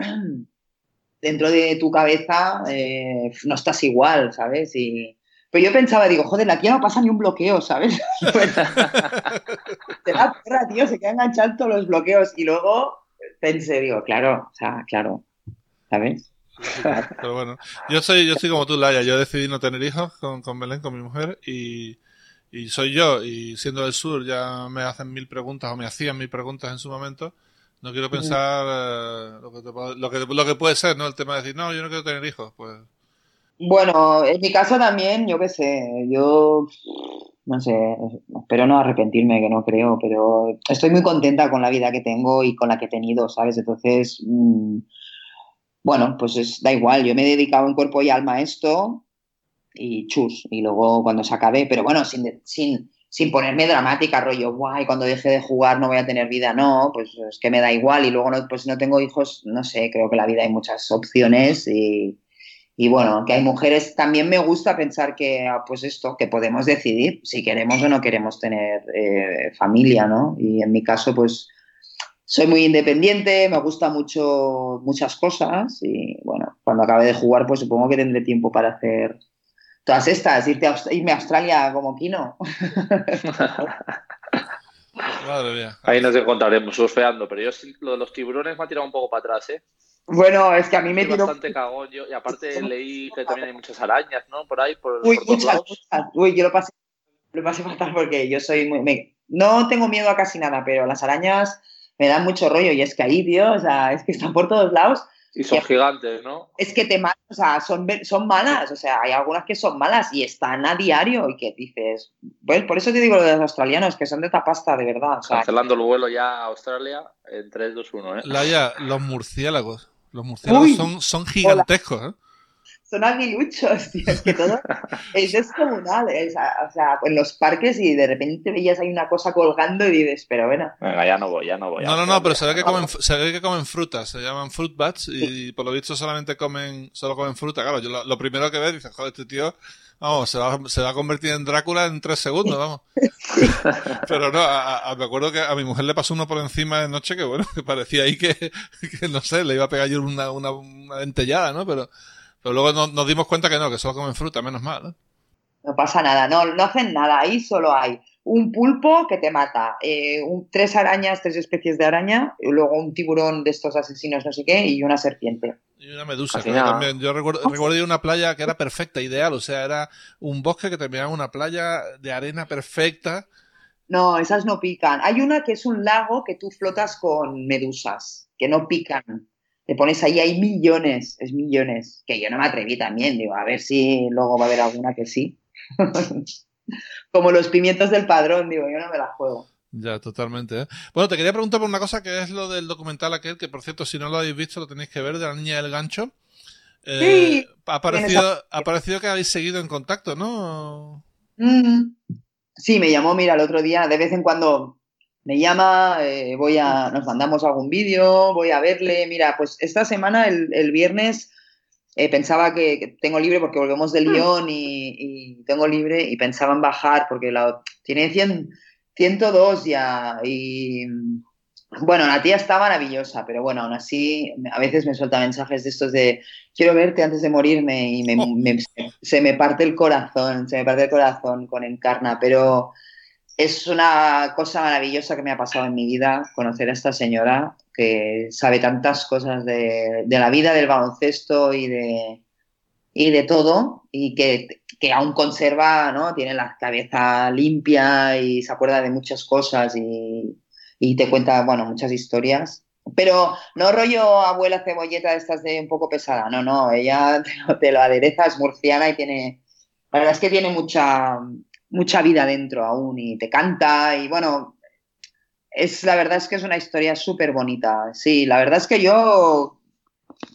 dentro de tu cabeza eh, no estás igual, ¿sabes? Y, pero yo pensaba, digo, joder, la tía no pasa ni un bloqueo, ¿sabes? Te da perra, tío, se queda enganchado todos los bloqueos. Y luego pensé, digo, claro, o sea, claro, ¿sabes? Pero bueno, yo soy, yo soy como tú, Laia. Yo decidí no tener hijos con, con Belén, con mi mujer, y, y soy yo. Y siendo del sur, ya me hacen mil preguntas, o me hacían mil preguntas en su momento. No quiero pensar eh, lo, que lo, que, lo que puede ser, ¿no? El tema de decir, no, yo no quiero tener hijos, pues. Bueno, en mi caso también, yo qué sé, yo no sé, espero no arrepentirme, que no creo, pero estoy muy contenta con la vida que tengo y con la que he tenido, ¿sabes? Entonces, mm, bueno, pues es, da igual, yo me he dedicado en cuerpo y alma a esto y chus, y luego cuando se acabe, pero bueno, sin, sin, sin ponerme dramática, rollo, guay, cuando deje de jugar no voy a tener vida, no, pues es que me da igual y luego no, pues si no tengo hijos, no sé, creo que la vida hay muchas opciones y, y bueno, que hay mujeres, también me gusta pensar que, ah, pues esto, que podemos decidir si queremos o no queremos tener eh, familia, ¿no? Y en mi caso, pues soy muy independiente, me gusta mucho muchas cosas y bueno, cuando acabe de jugar, pues supongo que tendré tiempo para hacer todas estas, irte a, irme a Australia como Kino. Madre mía. Ahí nos encontraremos surfeando, pero yo lo de los tiburones me ha tirado un poco para atrás, ¿eh? Bueno, es que a mí me tiró... bastante cagón yo, y aparte leí que también hay muchas arañas, ¿no? Por ahí, por, Uy, muchas, muchas. Uy, yo lo pasé, lo pasé fatal porque yo soy muy... No tengo miedo a casi nada, pero las arañas me dan mucho rollo y es que ahí, tío, o sea, es que están por todos lados y son gigantes, ¿no? Es que te matan, o sea, son, son malas, o sea, hay algunas que son malas y están a diario y que dices, pues por eso te digo lo de los australianos, que son de tapasta, de verdad. O Cancelando el vuelo ya a Australia en 3, 2, 1, ¿eh? Laia, los murciélagos, los murciélagos son, son gigantescos, ¿eh? Son aguiluchos, tío, es que todo es descomunal, o sea, en los parques y de repente veías ahí una cosa colgando y dices, pero bueno. Venga, ya no voy, ya no voy. No, no, no, pero se ve que comen, se ve que comen frutas, se llaman fruit bats y, por lo visto solamente comen, solo comen fruta, claro, yo lo, primero que ves dices, joder, este tío, vamos, se va, se va a convertir en Drácula en tres segundos, vamos. pero no, me acuerdo que a mi mujer le pasó uno por encima de noche que bueno, que parecía ahí que, que no sé, le iba a pegar yo una, una, una dentellada, ¿no? Pero, pero luego nos, dimos cuenta que no, que solo comen fruta, menos mal. ¿no? No pasa nada, no, no hacen nada, ahí solo hay un pulpo que te mata, eh, tres arañas, tres especies de araña, y luego un tiburón de estos asesinos no sé qué y una serpiente. Y una medusa, también. Yo recuerdo, recuerdo una playa que era perfecta, ideal, o sea, era un bosque que terminaba en una playa de arena perfecta. No, esas no pican. Hay una que es un lago que tú flotas con medusas, que no pican te pones ahí, hay millones, es millones, que yo no me atreví también, digo, a ver si luego va a haber alguna que sí. Como los pimientos del padrón, digo, yo no me la juego. Ya, totalmente. ¿eh? Bueno, te quería preguntar por una cosa que es lo del documental aquel, que por cierto, si no lo habéis visto, lo tenéis que ver, de la niña del gancho. Eh, sí, ha, parecido, ha parecido que habéis seguido en contacto, ¿no? Mm. Sí, me llamó, mira, el otro día, de vez en cuando me llama, eh, voy a, nos mandamos algún vídeo, voy a verle. Mira, pues esta semana, el, viernes, eh, pensaba que, tengo libre porque volvemos de. Lyon y, tengo libre y pensaba en bajar porque la, tiene 100, 102 ya y bueno, la tía está maravillosa, pero bueno, aún así a veces me suelta mensajes de estos de quiero verte antes de morirme y me, oh. se me parte el corazón, se me parte el corazón con Encarna, pero es una cosa maravillosa que me ha pasado en mi vida conocer a esta señora que sabe tantas cosas de, la vida, del baloncesto y de, y de todo y que, aún conserva, ¿no? Tiene la cabeza limpia y se acuerda de muchas cosas y, te cuenta, bueno, muchas historias. Pero no rollo abuela cebolleta de estas de un poco pesada, no, no, ella te lo adereza, es murciana y tiene, la verdad es que tiene mucha, mucha vida dentro aún y te canta y bueno, es, la verdad es que es una historia súper bonita. Sí, la verdad es que yo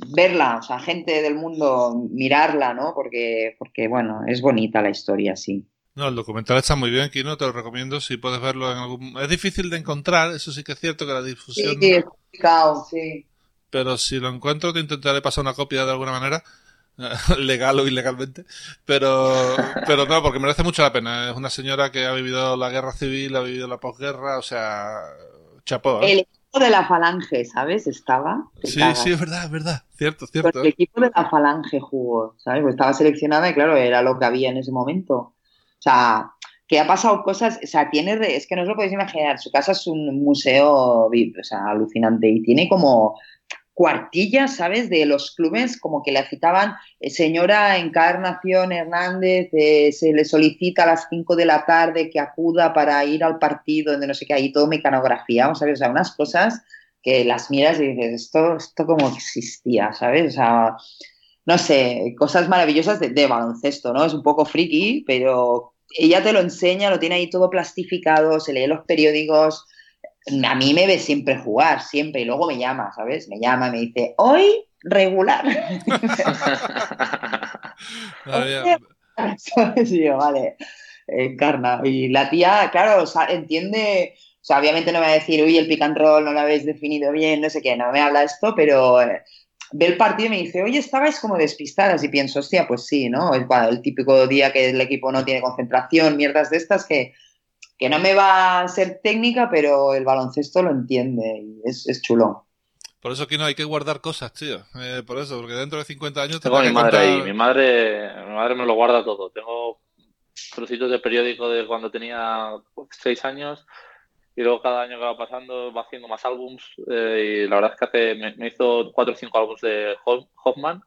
verla, o sea, gente del mundo mirarla, ¿no? Porque, porque bueno, es bonita la historia, sí. No, el documental está muy bien, Kino, te lo recomiendo si puedes verlo en algún... Es difícil de encontrar, eso sí que es cierto que la difusión... Sí, es complicado, sí. Pero si lo encuentro te intentaré pasar una copia de alguna manera, legal o ilegalmente, pero, pero no, porque merece mucho la pena. Es una señora que ha vivido la guerra civil, ha vivido la posguerra, o sea, chapó. ¿eh? El equipo de la falange, ¿sabes? Estaba. Sí, sí, es verdad, es verdad, cierto, cierto. el equipo de la falange jugó, ¿sabes? Pues estaba seleccionada y claro, era lo que había en ese momento. O sea, que ha pasado cosas, o sea, tiene, es que no os lo podéis imaginar, su casa es un museo, o sea, alucinante y tiene como cuartillas, ¿sabes? De los clubes, como que le citaban, eh, señora Encarnación Hernández, eh, se le solicita a las 5 de la tarde que acuda para ir al partido, de no sé qué, ahí todo mecanografía, ¿sabes? O sea, unas cosas que las miras y dices, esto, esto como existía, ¿sabes? O sea, no sé, cosas maravillosas de, baloncesto, ¿no? Es un poco friki, pero ella te lo enseña, lo tiene ahí todo plastificado, se lee los periódicos. A mí me ve siempre jugar, siempre, y luego me llama, ¿sabes? Me llama y me dice, hoy regular. sí, vale, encarna. Y la tía, claro, entiende, o sea, obviamente no me va a decir, uy, el pick and roll no lo habéis definido bien, no sé qué, no me habla esto, pero eh, ve el partido y me dice, oye, estabais como despistadas. Y pienso, hostia, pues sí, ¿no? El, el típico día que el equipo no tiene concentración, mierdas de estas que, que no me va a ser técnica, pero el baloncesto lo entiende y es, es chulo. Por eso que no hay que guardar cosas, tío. Eh, por eso, porque dentro de 50 años... Tengo a mi madre ahí. Mi madre, mi madre me lo guarda todo. Tengo trocitos de periódico de cuando tenía 6 años y luego cada año que va pasando va haciendo más álbums eh, y la verdad es que hace, me, hizo cuatro o cinco álbumes de Hoffman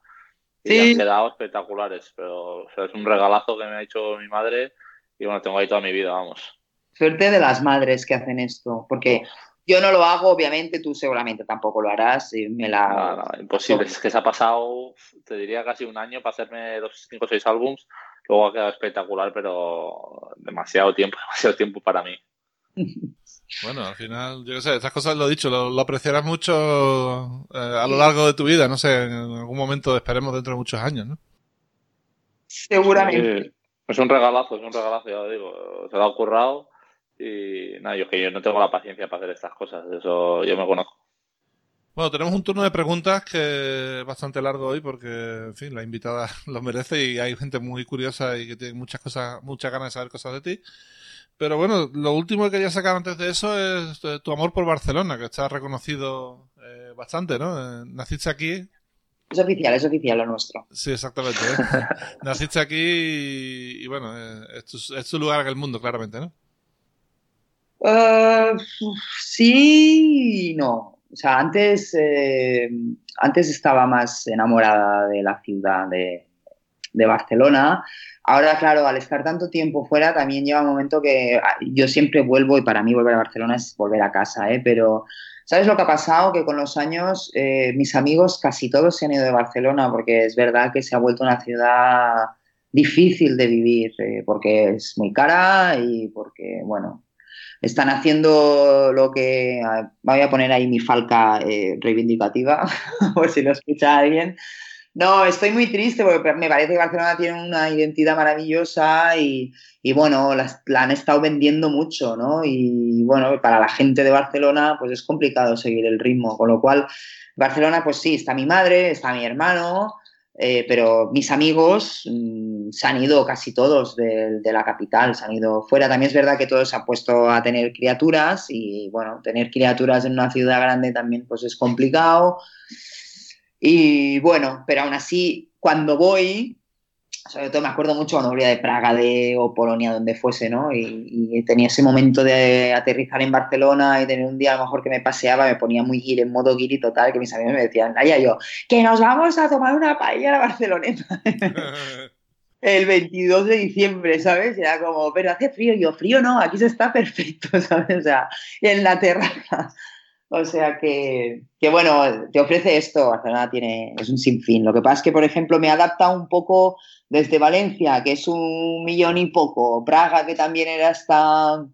y han quedado espectaculares, pero es un regalazo que me ha hecho mi madre y bueno, tengo ahí toda mi vida, vamos. Suerte de las madres que hacen esto, porque yo no lo hago, obviamente, tú seguramente tampoco lo harás. Y me la... imposible, es que se ha pasado, te diría casi un año para hacerme los cinco o seis álbums, luego ha quedado espectacular, pero demasiado tiempo, demasiado tiempo para mí. Bueno, al final, yo qué sé, estas cosas lo he dicho, lo, apreciarás mucho eh, a lo largo de tu vida, no sé, en algún momento esperemos dentro de muchos años, ¿no? Seguramente. es un regalazo, es un regalazo, ya lo digo, se lo ha ocurrado y nada, yo que yo no tengo la paciencia para hacer estas cosas, eso yo me conozco. Bueno, tenemos un turno de preguntas que es bastante largo hoy porque, en fin, la invitada lo merece y hay gente muy curiosa y que tiene muchas cosas, muchas ganas de saber cosas de ti. Pero bueno, lo último que quería sacar antes de eso es eh, tu amor por Barcelona, que está reconocido eh, bastante, ¿no? Eh, naciste aquí. Es oficial, es oficial lo nuestro. Sí, exactamente. naciste aquí y, bueno, es tu, lugar en el mundo, claramente, ¿no? Sí y no. O sea, antes, antes estaba más enamorada de la ciudad de, de Barcelona Ahora, claro, al estar tanto tiempo fuera, también lleva un momento que ah, yo siempre vuelvo y para mí volver a Barcelona es volver a casa, ¿eh? Pero, ¿sabes lo que ha pasado? Que con los años eh, mis amigos casi todos se han ido de Barcelona porque es verdad que se ha vuelto una ciudad difícil de vivir eh, porque es muy cara y porque, bueno, están haciendo lo que... Voy a poner ahí mi falca eh, reivindicativa, por si lo escucha alguien no, estoy muy triste porque me parece que Barcelona tiene una identidad maravillosa y, bueno, la, han estado vendiendo mucho, ¿no? Y bueno, para la gente de Barcelona pues es complicado seguir el ritmo, con lo cual Barcelona pues sí, está mi madre, está mi hermano, eh, pero mis amigos mm, se han ido casi todos de, de, la capital, se han ido fuera. También es verdad que todos se han puesto a tener criaturas y bueno, tener criaturas en una ciudad grande también pues es complicado. Y bueno, pero aún así, cuando voy, sobre todo me acuerdo mucho cuando volvía de Praga de, o Polonia, donde fuese, ¿no? Y, tenía ese momento de aterrizar en Barcelona y tener un día a lo mejor que me paseaba, me ponía muy gir, en modo guiri total, que mis amigos me decían, allá yo, que nos vamos a tomar una paella a Barcelona. el 22 de diciembre, ¿sabes? Era como, pero hace frío, yo, frío no, aquí se está perfecto, ¿sabes? O sea, en la terraza. O sea que, bueno, te ofrece esto, Barcelona tiene, es un sinfín. Lo que pasa es que, por ejemplo, me adapta un poco desde Valencia, que es un millón y poco, Praga, que también era hasta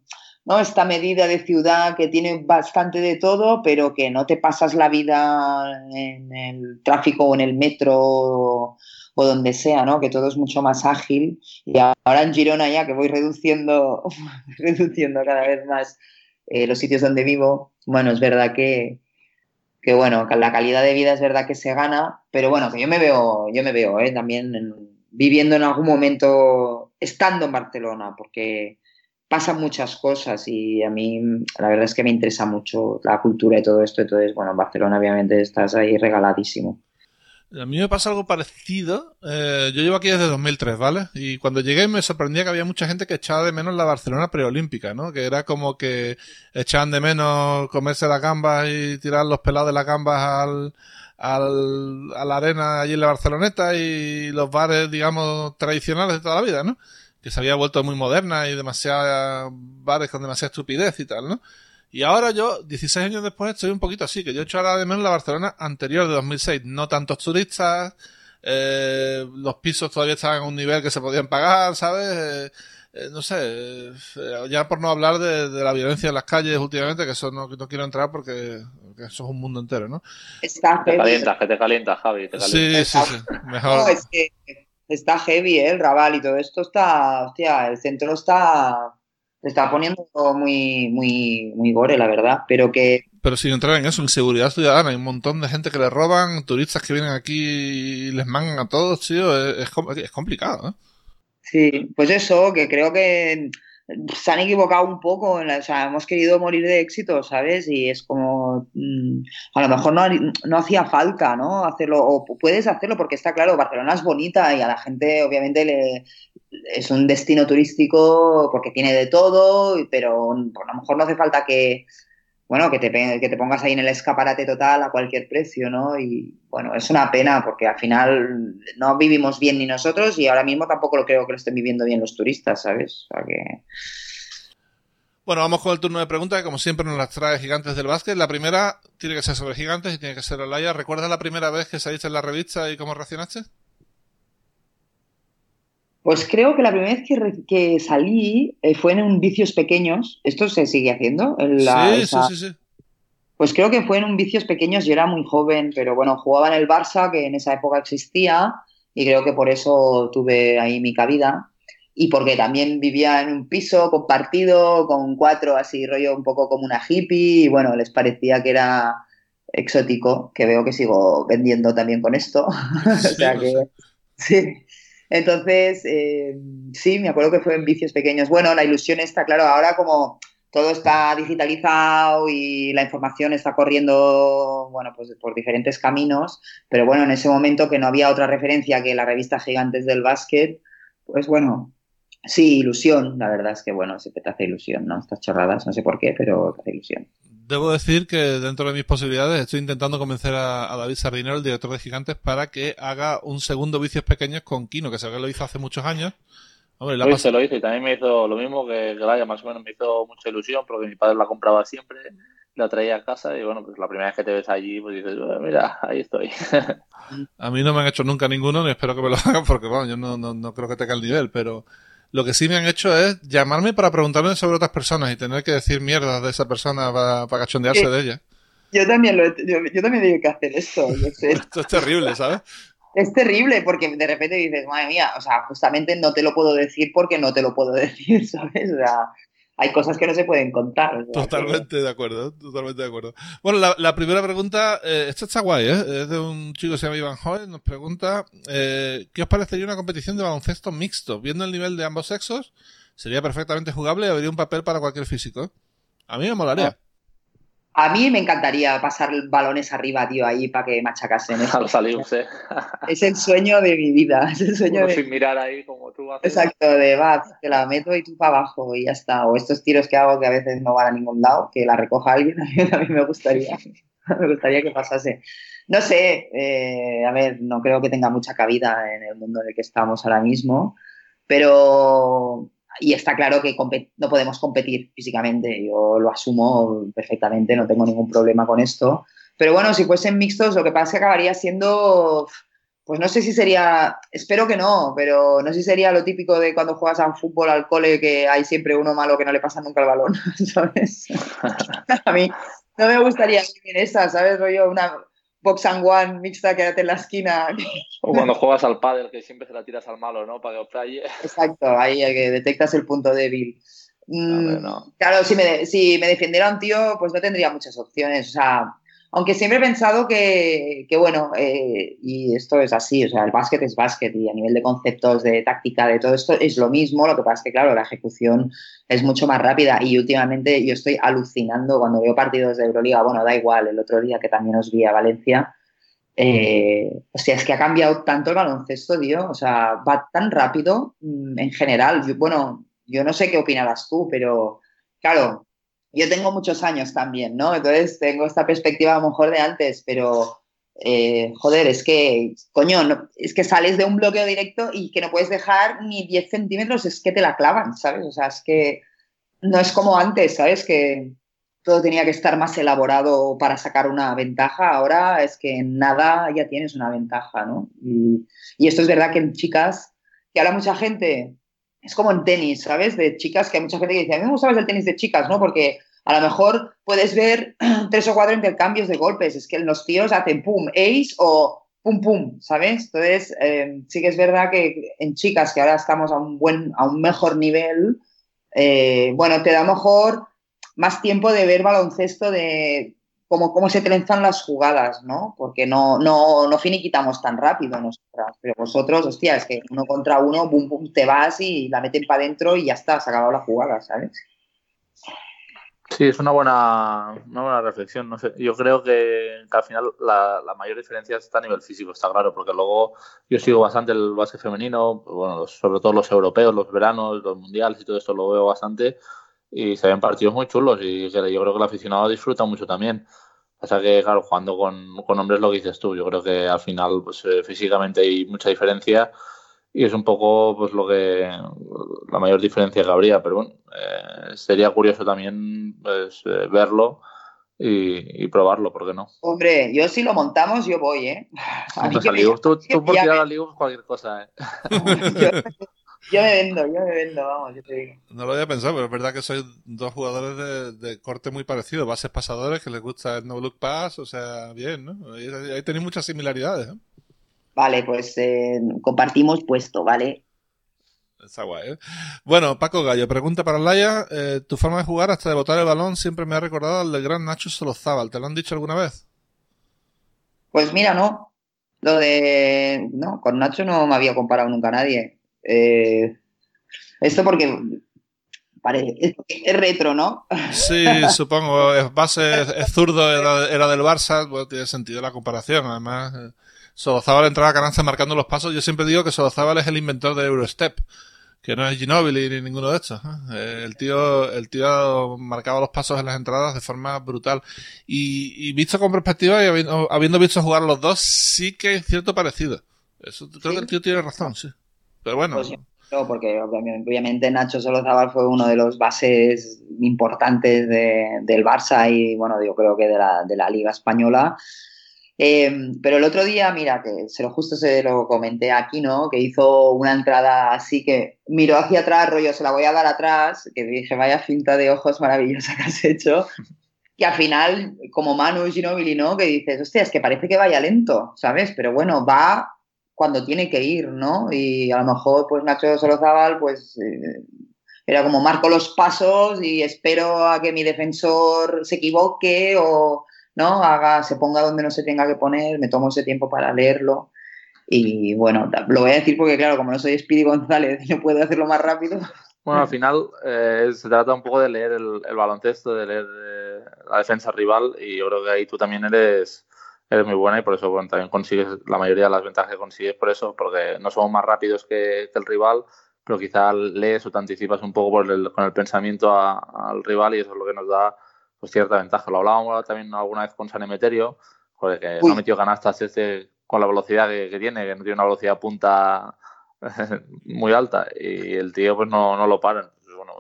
¿no? Esta medida de ciudad que tiene bastante de todo, pero que no te pasas la vida en el tráfico o en el metro o, donde sea, ¿no? Que todo es mucho más ágil. Y ahora en Girona ya que voy reduciendo, reduciendo cada vez más eh, los sitios donde vivo, bueno, es verdad que, que bueno, la calidad de vida es verdad que se gana, pero bueno, que yo me veo, yo me veo ¿eh? también viviendo en algún momento estando en Barcelona, porque pasan muchas cosas y a mí la verdad es que me interesa mucho la cultura y todo esto. Entonces, bueno, en Barcelona obviamente estás ahí regaladísimo. A mí me pasa algo parecido. Eh, yo llevo aquí desde 2003, ¿vale? Y cuando llegué me sorprendía que había mucha gente que echaba de menos la Barcelona preolímpica, ¿no? Que era como que echaban de menos comerse las gambas y tirar los pelados de las gambas al, al, a la arena allí en la Barceloneta y los bares, digamos, tradicionales de toda la vida, ¿no? que se había vuelto muy moderna y demasiadas bares con demasiada estupidez y tal, ¿no? Y ahora yo, 16 años después, estoy un poquito así, que yo he hecho ahora de menos la Barcelona anterior de 2006. No tantos turistas, eh, los pisos todavía estaban a un nivel que se podían pagar, ¿sabes? Eh, eh, no sé, ya por no hablar de, la violencia en las calles últimamente, que eso no, no quiero entrar porque, eso es un mundo entero, ¿no? Está te calientas, que te calientas, Javi. Te Sí, sí, sí. Mejor está heavy, ¿eh? el Raval y todo esto está, hostia, el centro está, está poniendo muy, muy, muy gore, la verdad, pero que... Pero sin entrar en eso, inseguridad ciudadana, hay un montón de gente que le roban, turistas que vienen aquí y les mangan a todos, tío, es, es complicado, ¿eh? Sí, pues eso, que creo que se han equivocado un poco, o sea, hemos querido morir de éxito, ¿sabes? Y es como, mm, a lo mejor no, no hacía falta, ¿no? Hacerlo, o puedes hacerlo porque está claro, Barcelona es bonita y a la gente obviamente le, es un destino turístico porque tiene de todo, pero a lo mejor no hace falta que, bueno, que te, que te pongas ahí en el escaparate total a cualquier precio, ¿no? Y bueno, es una pena porque al final no vivimos bien ni nosotros y ahora mismo tampoco lo creo que lo estén viviendo bien los turistas, ¿sabes? O sea que... Bueno, vamos con el turno de preguntas, que como siempre nos las trae Gigantes del Básquet. La primera tiene que ser sobre Gigantes y tiene que ser Olaya. ¿Recuerdas la primera vez que saliste en la revista y cómo reaccionaste? Pues creo que la primera vez que, salí eh, fue en un Vicios Pequeños. ¿Esto se sigue haciendo? sí, sí, sí, sí. Pues creo que fue en un Vicios Pequeños. Yo era muy joven, pero bueno, jugaba en el Barça, que en esa época existía, y creo que por eso tuve ahí mi cabida. Y porque también vivía en un piso compartido con cuatro, así rollo un poco como una hippie, y bueno, les parecía que era exótico, que veo que sigo vendiendo también con esto. o sea que. Sí. Entonces, eh, sí, me acuerdo que fue en vicios pequeños. Bueno, la ilusión está, claro, ahora como todo está digitalizado y la información está corriendo, bueno, pues por diferentes caminos, pero bueno, en ese momento que no había otra referencia que la revista Gigantes del Básquet, pues bueno, sí, ilusión, la verdad es que bueno, se te hace ilusión, ¿no? Estas chorradas, no sé por qué, pero te hace ilusión debo decir que dentro de mis posibilidades estoy intentando convencer a, David Sardinero, el director de Gigantes, para que haga un segundo Vicios Pequeños con Kino, que sé que lo hizo hace muchos años. Hombre, hice, lo hice y también me hizo lo mismo que Glaya, más o menos me hizo mucha ilusión porque mi padre la compraba siempre, la traía a casa y bueno, pues la primera vez que te ves allí, pues dices, mira, ahí estoy. a mí no me han hecho nunca ninguno, ni espero que me lo hagan porque bueno, yo no, no, no creo que tenga el nivel, pero lo que sí me han hecho es llamarme para preguntarme sobre otras personas y tener que decir mierdas de esa persona para, cachondearse de ella. Yo también, lo, yo, también tengo que hacer esto. esto es terrible, ¿sabes? Es terrible porque de repente dices, madre mía, o sea, justamente no te lo puedo decir porque no te lo puedo decir, ¿sabes? O sea, hay cosas que no se pueden contar. Totalmente de acuerdo, totalmente de acuerdo. Bueno, la, primera pregunta, eh, esta está guay, ¿eh? Es de un chico que se llama Iván Joven, nos pregunta, eh, ¿qué os parecería una competición de baloncesto mixto? Viendo el nivel de ambos sexos, sería perfectamente jugable y habría un papel para cualquier físico. A mí me molaría. Ah. A mí me encantaría pasar balones arriba, tío, ahí para que machacasen. Al salirse. Es el sueño de mi vida. Es el sueño Sin mirar ahí como tú haces. Exacto, de va, te la meto y tú para abajo y ya está. O estos tiros que hago que a veces no van a ningún lado, que la recoja alguien, a mí me gustaría. me gustaría que pasase. No sé, eh, a ver, no creo que tenga mucha cabida en el mundo en el que estamos ahora mismo, pero y está claro que no podemos competir físicamente, yo lo asumo perfectamente, no tengo ningún problema con esto. Pero bueno, si fuesen mixtos, lo que pasa es que acabaría siendo pues no sé si sería, espero que no, pero no sé si sería lo típico de cuando juegas a un fútbol al cole que hay siempre uno malo que no le pasa nunca el balón, ¿sabes? a mí no me gustaría en esa, ¿sabes? Rollo una box and one mixta, quédate en la esquina. O cuando juegas al pádel que siempre se la tiras al malo, ¿no? Para que falle. Exacto, ahí que detectas el punto débil. Mm, claro, si me, si me defendiera un tío, pues no tendría muchas opciones. O sea, aunque siempre he pensado que, bueno, eh, y esto es así, o sea, el básquet es básquet y a nivel de conceptos, de táctica, de todo esto es lo mismo, lo que pasa es que, claro, la ejecución es mucho más rápida y últimamente yo estoy alucinando cuando veo partidos de Euroliga, bueno, da igual, el otro día que también os vi a Valencia, eh, o sea, es que ha cambiado tanto el baloncesto, tío, o sea, va tan rápido mm, en general, bueno, yo no sé qué opinarás tú, pero claro, yo tengo muchos años también, ¿no? Entonces tengo esta perspectiva a lo mejor de antes, pero eh, joder, es que, coño, es que sales de un bloqueo directo y que no puedes dejar ni 10 centímetros, es que te la clavan, ¿sabes? O sea, es que no es como antes, ¿sabes? Que todo tenía que estar más elaborado para sacar una ventaja. Ahora es que nada ya tienes una ventaja, ¿no? Y, y esto es verdad que en chicas, que ahora mucha gente es como en tenis, ¿sabes? De chicas, que hay mucha gente que dice, a mí me gusta más el tenis de chicas, ¿no? Porque a lo mejor puedes ver tres o cuatro intercambios de golpes, es que los tíos hacen pum, ace o pum, pum, ¿sabes? Entonces, eh, sí que es verdad que en chicas, que ahora estamos a un, buen, a un mejor nivel, eh, bueno, te da mejor más tiempo de ver baloncesto de cómo, cómo se trenzan las jugadas, ¿no? Porque no, no, no finiquitamos tan rápido nosotras. Pero vosotros, hostia, es que uno contra uno, bum, bum, te vas y la meten para adentro y ya está, se ha acabado la jugada, ¿sabes? Sí, es una buena, una buena reflexión. No sé, yo creo que, al final la, mayor diferencia está a nivel físico, está claro, porque luego yo sigo bastante el básquet femenino, bueno, sobre todo los europeos, los veranos, los mundiales y todo esto lo veo bastante y se ven partidos muy chulos y yo creo que el aficionado disfruta mucho también. Pasa que, claro, jugando con, con hombres lo que dices tú, yo creo que al final pues, eh, físicamente hay mucha diferencia y es un poco pues lo que la mayor diferencia que habría, pero bueno, eh, sería curioso también pues, eh, verlo y, probarlo, ¿por qué no? Hombre, yo si lo montamos, yo voy, ¿eh? tú, tú por tirar a cualquier cosa, ¿eh? Yo me vendo, yo me vendo, vamos, yo te digo. No lo había pensado, pero es verdad que sois dos jugadores de, corte muy parecido, bases pasadores que les gusta el no look pass, o sea, bien, ¿no? Ahí, tenéis muchas similaridades, ¿eh? Vale, pues eh, compartimos puesto, ¿vale? Está guay, ¿eh? Bueno, Paco Gallo, pregunta para Laia. Eh, tu forma de jugar hasta de botar el balón siempre me ha recordado al del gran Nacho Solozábal. ¿Te lo han dicho alguna vez? Pues mira, no. Lo de... No, con Nacho no me había comparado nunca nadie. Eh, esto porque parece, es retro, ¿no? Sí, supongo. Es base, es, zurdo, era, del Barça, bueno, tiene sentido la comparación. Además, eh, Solozábal entraba a Caranza marcando los pasos. Yo siempre digo que Solozábal es el inventor de Eurostep, que no es Ginobili ni ninguno de estos. ¿eh? El tío, el tío marcaba los pasos en las entradas de forma brutal. Y, visto con perspectiva y habiendo, visto jugar los dos, sí que hay cierto parecido. Eso, creo que el tío tiene razón, sí. Pero bueno. Pues porque obviamente Nacho Solozábal fue uno de los bases importantes del Barça y, bueno, yo creo que de la, de la Liga Española. Em, pero el otro día, mira, que se lo justo se lo comenté aquí, ¿no? Que hizo una entrada así que miró hacia atrás, rollo, se la voy a dar atrás, que dije, vaya finta de ojos maravillosa que has hecho. Que al final, como Manu Ginobili, ¿no? Que dices, hostia, es que parece que vaya lento, ¿sabes? Pero bueno, va cuando tiene que ir, ¿no? Y a lo mejor, pues Nacho Solozábal, pues eh, era como marco los pasos y espero a que mi defensor se equivoque o no haga, se ponga donde no se tenga que poner, me tomo ese tiempo para leerlo. Y bueno, lo voy a decir porque, claro, como no soy Speedy González no puedo hacerlo más rápido. Bueno, al final eh, se trata un poco de leer el, baloncesto, de leer eh, la defensa rival, y yo creo que ahí tú también eres eres muy buena y por eso bueno, también consigues la mayoría de las ventajas que consigues por eso, porque no somos más rápidos que, el rival, pero quizá lees o te anticipas un poco con el pensamiento al rival y eso es lo que nos da pues, cierta ventaja. Lo hablábamos también alguna vez con San Emeterio, que no metió canastas este con la velocidad que, tiene, que no tiene una velocidad punta muy alta y el tío pues no, no lo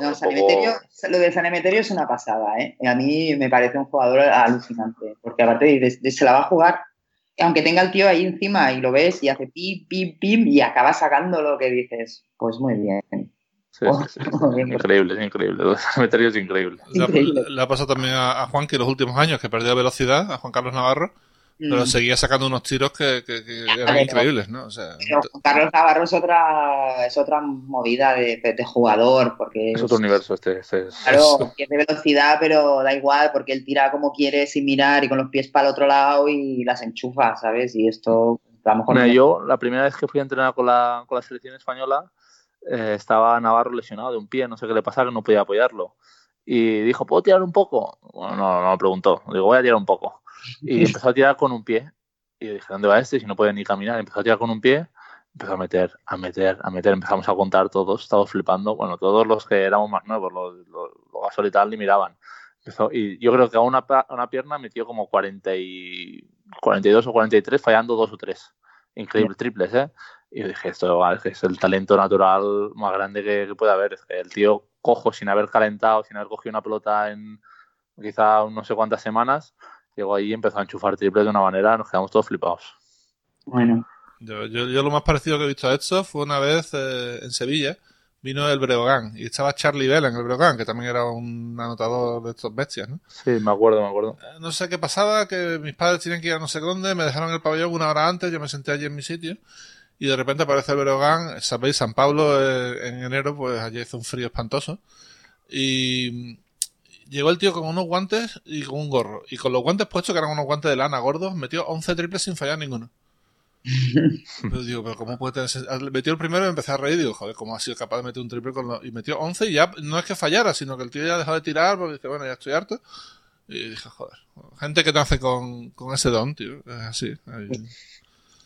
para lo de San Emeterio es una pasada, ¿eh? A mí me parece un jugador alucinante, porque aparte de, se la va a jugar aunque tenga el tío ahí encima y lo ves y hace pim, pim, pim y acaba sacando lo que dices, pues muy bien. Sí, oh, sí, sí. Increíble, es increíble. es increíble. Le, le, ha pasado también a, a Juan que los últimos años que perdió velocidad, a Juan Carlos Navarro, pero mm. seguía sacando unos tiros que, que, que eran ver, increíbles, ¿no? O sea, pero Carlos Navarro es otra, es otra movida de, de, de jugador, porque... Es otro universo este. este es, claro, tiene velocidad, pero da igual, porque él tira como quiere sin mirar y con los pies para el otro lado y las enchufa, ¿sabes? Y esto... A lo mejor Mira, no... yo, la primera vez que fui a entrenar con la, con la selección española, eh, estaba Navarro lesionado de un pie, no sé qué le pasaba, que no podía apoyarlo. Y dijo, ¿puedo tirar un poco? Bueno, no, no me preguntó. Digo, voy a tirar un poco y empezó a tirar con un pie. Y yo dije, ¿dónde va este? Si no puede ni caminar. Empezó a tirar con un pie, empezó a meter, a meter, a meter. Empezamos a contar todos, estábamos flipando. Bueno, todos los que éramos más nuevos, los, los, los y tal, ni miraban. Empezó, y yo creo que a una, una pierna metió como 40 y, 42 o 43, fallando dos o tres. Increíble, triples, ¿eh? Y yo dije, esto es el talento natural más grande que, que puede haber. Es que el tío cojo sin haber calentado, sin haber cogido una pelota en quizá no sé cuántas semanas, llegó ahí y empezó a enchufar triples de una manera, nos quedamos todos flipados. Bueno. Yo, yo, yo lo más parecido que he visto a esto fue una vez eh, en Sevilla, vino el Breogán y estaba Charlie Vela en el Breogán, que también era un anotador de estos bestias, ¿no? Sí, me acuerdo, me acuerdo. Eh, no sé qué pasaba, que mis padres tenían que ir a no sé dónde, me dejaron el pabellón una hora antes, yo me senté allí en mi sitio y de repente aparece el Breogán, sabéis, San Pablo eh, en enero, pues allí hizo un frío espantoso y llegó el tío con unos guantes y con un gorro. Y con los guantes puestos, que eran unos guantes de lana gordos, metió 11 triples sin fallar ninguno. pero digo, pero ¿cómo puede tener Metió el primero y empecé a reír. Digo, joder, ¿cómo ha sido capaz de meter un triple con los... Y metió 11 y ya no es que fallara, sino que el tío ya dejó de tirar porque dice, bueno, ya estoy harto. Y dije, joder, gente que nace con, con ese don, tío. Es así. Ahí.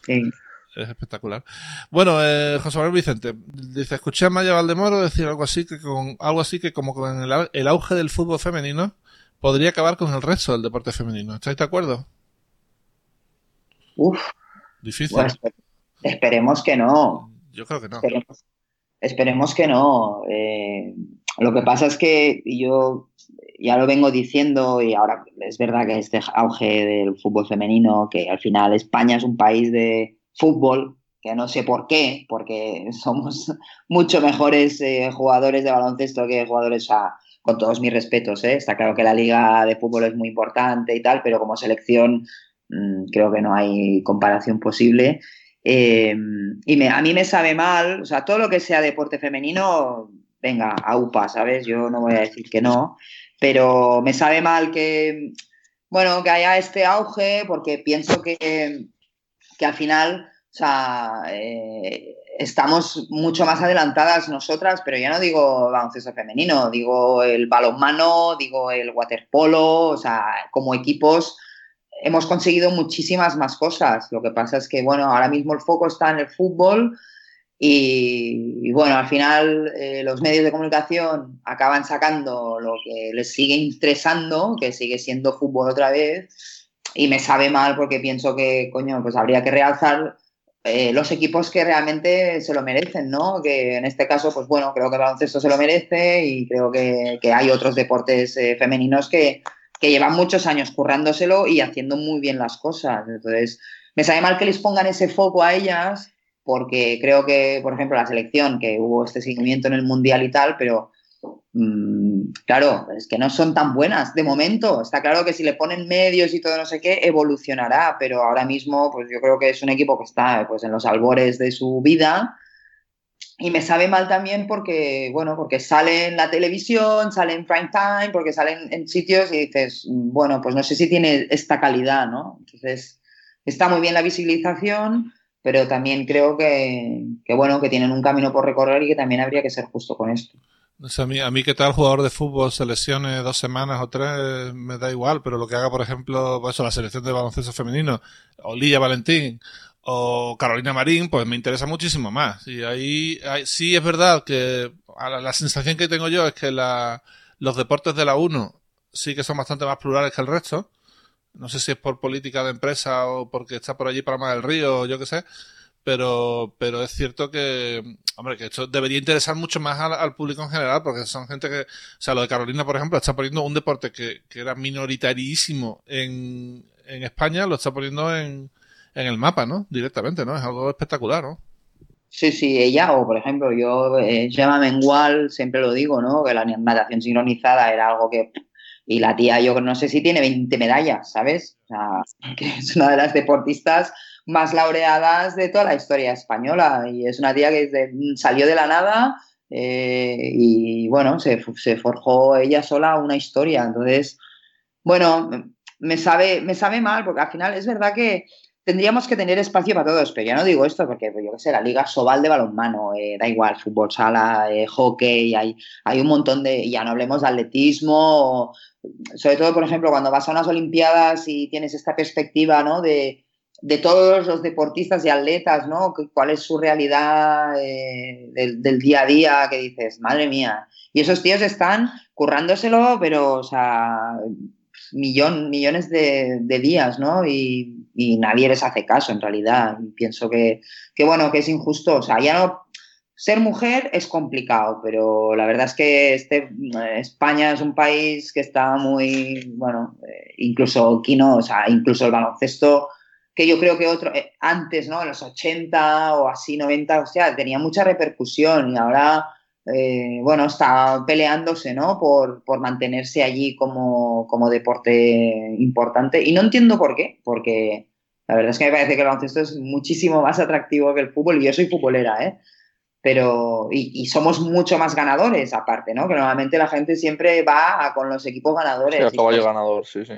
Sí. Es espectacular. Bueno, eh, José Manuel Vicente dice, escuché a Maya Valdemoro decir algo así que con algo así que como con el, el, auge del fútbol femenino podría acabar con el resto del deporte femenino. ¿Estáis de acuerdo? Uf. Difícil. Esperemos que no. Yo creo que no. Esperemos, esperemos que no. Eh, lo que pasa es que yo ya lo vengo diciendo y ahora es verdad que este auge del fútbol femenino, que al final España es un país de fútbol, que no sé por qué, porque somos mucho mejores eh, jugadores de baloncesto que jugadores, a, con todos mis respetos, ¿eh? está claro que la liga de fútbol es muy importante y tal, pero como selección mmm, creo que no hay comparación posible. Eh, y a mí me sabe mal, o sea, todo lo que sea deporte femenino, venga, a UPA, ¿sabes? Yo no voy a decir que no, pero me sabe mal que, bueno, que haya este auge, porque pienso que que al final, o sea, eh, estamos mucho más adelantadas nosotras, pero ya no digo baloncesto femenino, digo el balonmano, digo el waterpolo, o sea, como equipos hemos conseguido muchísimas más cosas. Lo que pasa es que, bueno, ahora mismo el foco está en el fútbol y, bueno, al final eh, los medios de comunicación acaban sacando lo que les sigue interesando, que sigue siendo fútbol otra vez y me sabe mal porque pienso que, coño, pues habría que realzar eh, los equipos que realmente se lo merecen, ¿no? Que en este caso, pues bueno, creo que el baloncesto se lo merece y creo que, que hay otros deportes eh, femeninos que, que, llevan muchos años currándoselo y haciendo muy bien las cosas. Entonces, me sabe mal que les pongan ese foco a ellas porque creo que, por ejemplo, la selección, que hubo este seguimiento en el Mundial y tal, pero Mm, claro, es que no son tan buenas de momento. Está claro que si le ponen medios y todo no sé qué, evolucionará, pero ahora mismo pues yo creo que es un equipo que está pues en los albores de su vida y me sabe mal también porque, bueno, porque sale en la televisión, sale en prime time, porque salen en sitios y dices, bueno, pues no sé si tiene esta calidad, ¿no? Entonces, está muy bien la visibilización, pero también creo que, que bueno, que tienen un camino por recorrer y que también habría que ser justo con esto. O sea, a, mí, a mí que tal jugador de fútbol se lesione dos semanas o tres me da igual, pero lo que haga, por ejemplo, pues la selección de baloncesto femenino, o Lilla Valentín, o Carolina Marín, pues me interesa muchísimo más. Y ahí, ahí sí es verdad que la, la, sensación que tengo yo es que la, los deportes de la 1 sí que son bastante más plurales que el resto. No sé si es por política de empresa o porque está por allí Palma del Río o yo qué sé pero, pero es cierto que, hombre, que esto debería interesar mucho más al, público en general, porque son gente que, o sea, lo de Carolina, por ejemplo, está poniendo un deporte que, que era minoritarísimo en, en España, lo está poniendo en, en el mapa, ¿no? Directamente, ¿no? Es algo espectacular, ¿no? Sí, sí, ella, o por ejemplo, yo, eh, Mengual, siempre lo digo, ¿no? Que la natación sincronizada era algo que. Y la tía, yo no sé si tiene 20 medallas, ¿sabes? O sea, que es una de las deportistas más laureadas de toda la historia española. Y es una tía que salió de la nada eh, y, bueno, se, se forjó ella sola una historia. Entonces, bueno, me sabe, me sabe mal, porque al final es verdad que tendríamos que tener espacio para todos, pero ya no digo esto porque, yo qué sé, la Liga Sobal de balonmano, eh, da igual, fútbol sala, eh, hockey, hay, hay un montón de, ya no hablemos de atletismo, sobre todo, por ejemplo, cuando vas a unas Olimpiadas y tienes esta perspectiva, ¿no? De, de todos los deportistas y atletas, ¿no? ¿Cuál es su realidad eh, del, día a día? Que dices, madre mía. Y esos tíos están currándoselo, pero, o sea, millón, millones de, días, ¿no? Y, nadie les hace caso, en realidad. Y pienso que, que, bueno, que es injusto. O sea, ya no... Ser mujer es complicado, pero la verdad es que este, España es un país que está muy, bueno, eh, incluso Kino, o sea, incluso el baloncesto, que yo creo que otro, eh, antes, ¿no? En los 80 o así, 90, o sea, tenía mucha repercusión y ahora eh, bueno, está peleándose, ¿no? Por, por mantenerse allí como, como, deporte importante. Y no entiendo por qué, porque la verdad es que me parece que el baloncesto es muchísimo más atractivo que el fútbol. Y yo soy futbolera, ¿eh? Pero, y, y, somos mucho más ganadores aparte, ¿no? Que normalmente la gente siempre va a, con los equipos ganadores. Sí, a caballo ganador, sí, sí.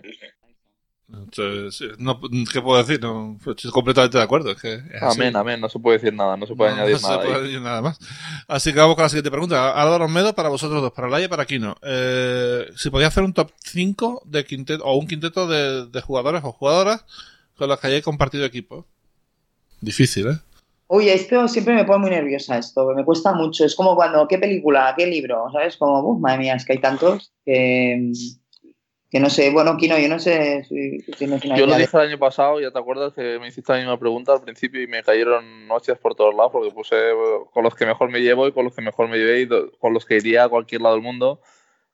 No, ¿Qué puedo decir? No, estoy completamente de acuerdo. Es que es amén, amén. No se puede decir nada. No se puede no, añadir no nada. se puede añadir nada más. Así que vamos con la siguiente pregunta. Álvaro Medo para vosotros dos, para Laia y para Kino. Eh, si podía hacer un top 5 de quinteto, o un quinteto de, de, jugadores o jugadoras con los que hayáis compartido equipo. Difícil, ¿eh? Uy, esto siempre me pone muy nerviosa esto, me cuesta mucho. Es como cuando, ¿qué película? ¿Qué libro? ¿Sabes? Como, uh, madre mía, es que hay tantos que que no sé, bueno, Kino, yo no sé si, si una Yo lo dije el año pasado, ya te acuerdas que me hiciste la misma pregunta al principio y me cayeron hostias por todos lados porque puse con los que mejor me llevo y con los que mejor me llevé y con los que iría a cualquier lado del mundo.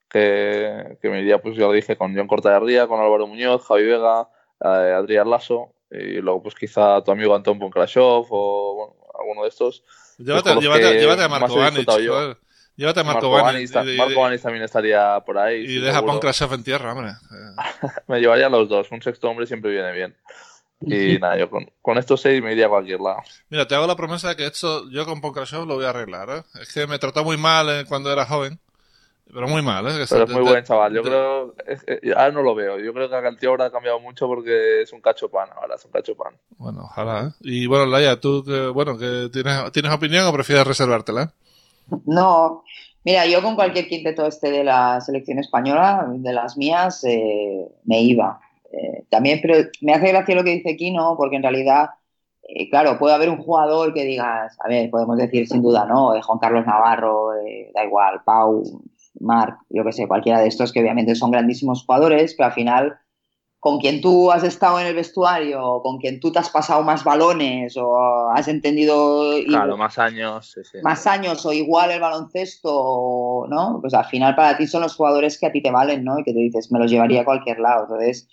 Que, que me iría, pues ya lo dije, con John Cortajarría, con Álvaro Muñoz, Javi Vega, eh, Adrián Lasso y luego pues quizá tu amigo Antón Ponkrashov o bueno, alguno de estos. Llévate, los llévate, llévate a Marco he Llévate a Marco, y- Marco Vanis también estaría por ahí. y deja a en tierra, hombre. Eh, Me llevaría a los dos, un sexto hombre siempre viene bien. Y nada, yo con, con estos seis me iría a cualquier lado. Mira, te hago la promesa de que esto yo con Ponkrashev lo voy a arreglar, ¿eh? Es que me trató muy mal eh, cuando era joven. Pero muy mal, ¿eh? Que Pero es muy de- buen chaval. Yo de- creo. es- eh, ahora no lo veo. Yo creo que Cantio ahora ha cambiado mucho porque es un cacho pan. Ahora es un cacho pan. Bueno, ojalá, ¿eh? Y bueno, Laia, tú, que, bueno, que tienes, ¿tienes opinión o prefieres reservártela? No, mira, yo con cualquier quinteto este de la selección española, de las mías, eh, me iba. Eh, también, pero me hace gracia lo que dice Kino, porque en realidad, eh, claro, puede haber un jugador que digas, a ver, podemos decir sin duda, ¿no? Eh, Juan Carlos Navarro, da igual, Pau, Marc, yo que sé, cualquiera de estos que obviamente son grandísimos jugadores, pero al final con quien tú has estado en el vestuario, con quien tú te has pasado más balones o has entendido y- Claro, más años. Sí, sí. más años o igual el baloncesto, ¿no? Pues al final para ti son los jugadores que a ti te valen, ¿no? Y que te dices, me los llevaría a cualquier lado. Entonces,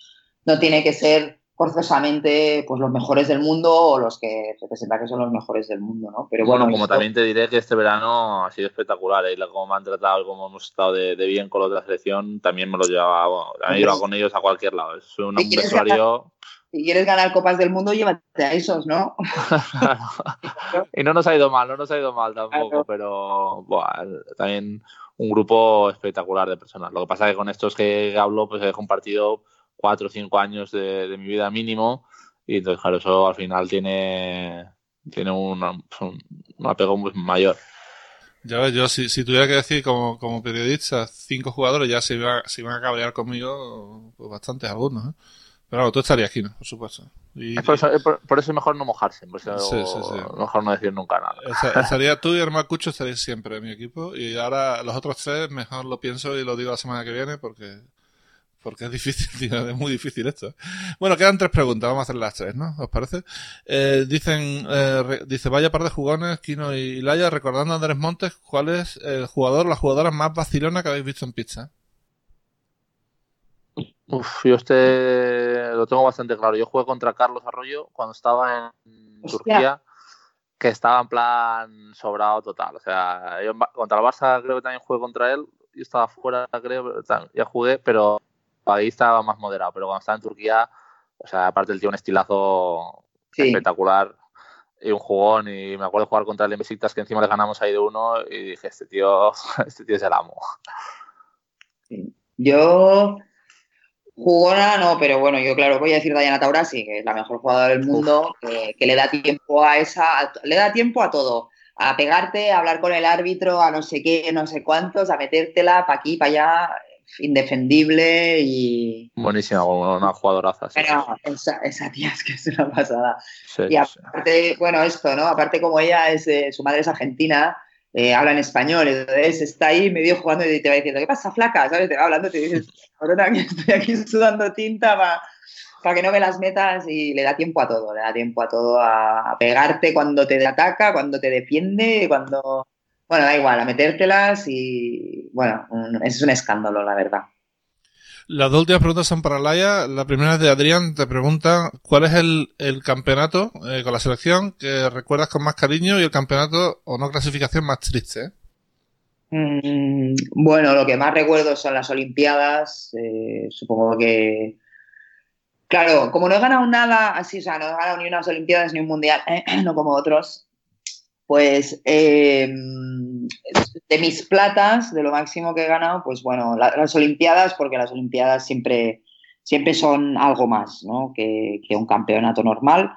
no tiene que ser forzosamente pues los mejores del mundo o los que representan que son los mejores del mundo, ¿no? Pero Bueno, bueno, como esto- también te diré que este verano ha sido espectacular, ¿eh? Cómo me han tratado, cómo hemos estado de, de bien con la selección, también me lo llevaba, bueno, he ido con ellos a cualquier lado. Es un, ¿Te un quieres vestuario. si quieres ganar copas del mundo, llévate a esos, ¿no? y no nos ha ido mal, no nos ha ido mal tampoco, Claro. pero buah, también un grupo espectacular de personas. Lo que pasa es que con estos que hablo, pues he compartido cuatro o cinco años de, de mi vida mínimo y entonces, claro, eso al final tiene, tiene una- un, un apego muy mayor. Ya ves, yo si, si tuviera que decir como, como periodista cinco jugadores ya se iban, se iban a cabrear conmigo, pues bastantes algunos, ¿eh? Pero claro, tú estarías aquí, ¿no? Por supuesto. Y, Es por, eso, es por- por eso es mejor no mojarse, por eso Sí, sí, sí. mejor no decir nunca nada. Esa- Estaría tú y Hermano Cucho estaréis siempre en mi equipo. Y ahora los otros tres, mejor lo pienso y lo digo la semana que viene porque, porque es difícil, es muy difícil esto. Bueno, quedan tres preguntas, vamos a hacer las tres, ¿no? ¿Os parece? Eh, dicen, eh, re- dice, vaya par de jugones, Kino y Laia, recordando a Andrés Montes, ¿cuál es el jugador, la jugadora más vacilona que habéis visto en pizza? Uf, yo este lo tengo bastante claro. Yo jugué contra Carlos Arroyo cuando estaba en Turquía, que estaba en plan sobrado total. O sea, yo contra el Barça creo que también jugué contra él. Yo estaba fuera, creo, ya jugué, pero ahí estaba más moderado. Pero cuando estaba en Turquía, o sea, aparte el tío un estilazo espectacular y un jugón. Y me acuerdo jugar contra el Invictas que encima le ganamos ahí de uno y dije, este tío, este tío es el amo. Yo Jugona no, pero bueno, yo claro, voy a decir Diana Taurasi, que es la mejor jugadora del mundo, que, le da tiempo a esa, le da tiempo a todo, a pegarte, a hablar con el árbitro, a no sé qué, no sé cuántos, a metértela para aquí, para allá, indefendible y... Buenísima, una jugadoraza. Pero esa, esa, tía es que es una pasada. y aparte, bueno, esto, ¿no? Aparte como ella es, su madre es argentina, eh, habla en español, entonces está ahí medio jugando y te va diciendo, ¿qué pasa, flaca? ¿Sabes? Te va hablando y te dices, ahora estoy aquí sudando tinta para que no me las metas y le da tiempo a todo, le da tiempo a todo a, pegarte cuando te ataca, cuando te defiende, cuando... Bueno, da igual, a metértelas y bueno, es un escándalo, la verdad. Las dos últimas preguntas son para Laia. La primera es de Adrián. Te pregunta cuál es el, campeonato eh, con la selección que recuerdas con más cariño y el campeonato o no clasificación más triste. Mm, bueno, lo que más recuerdo son las Olimpiadas. Eh, supongo que. Claro, como no he ganado nada así, o sea, no he ganado ni unas Olimpiadas ni un Mundial, no como otros, pues em, de mis platas, de lo máximo que he ganado, pues bueno, las Olimpiadas, porque las Olimpiadas siempre, siempre son algo más ¿no? que, un campeonato normal.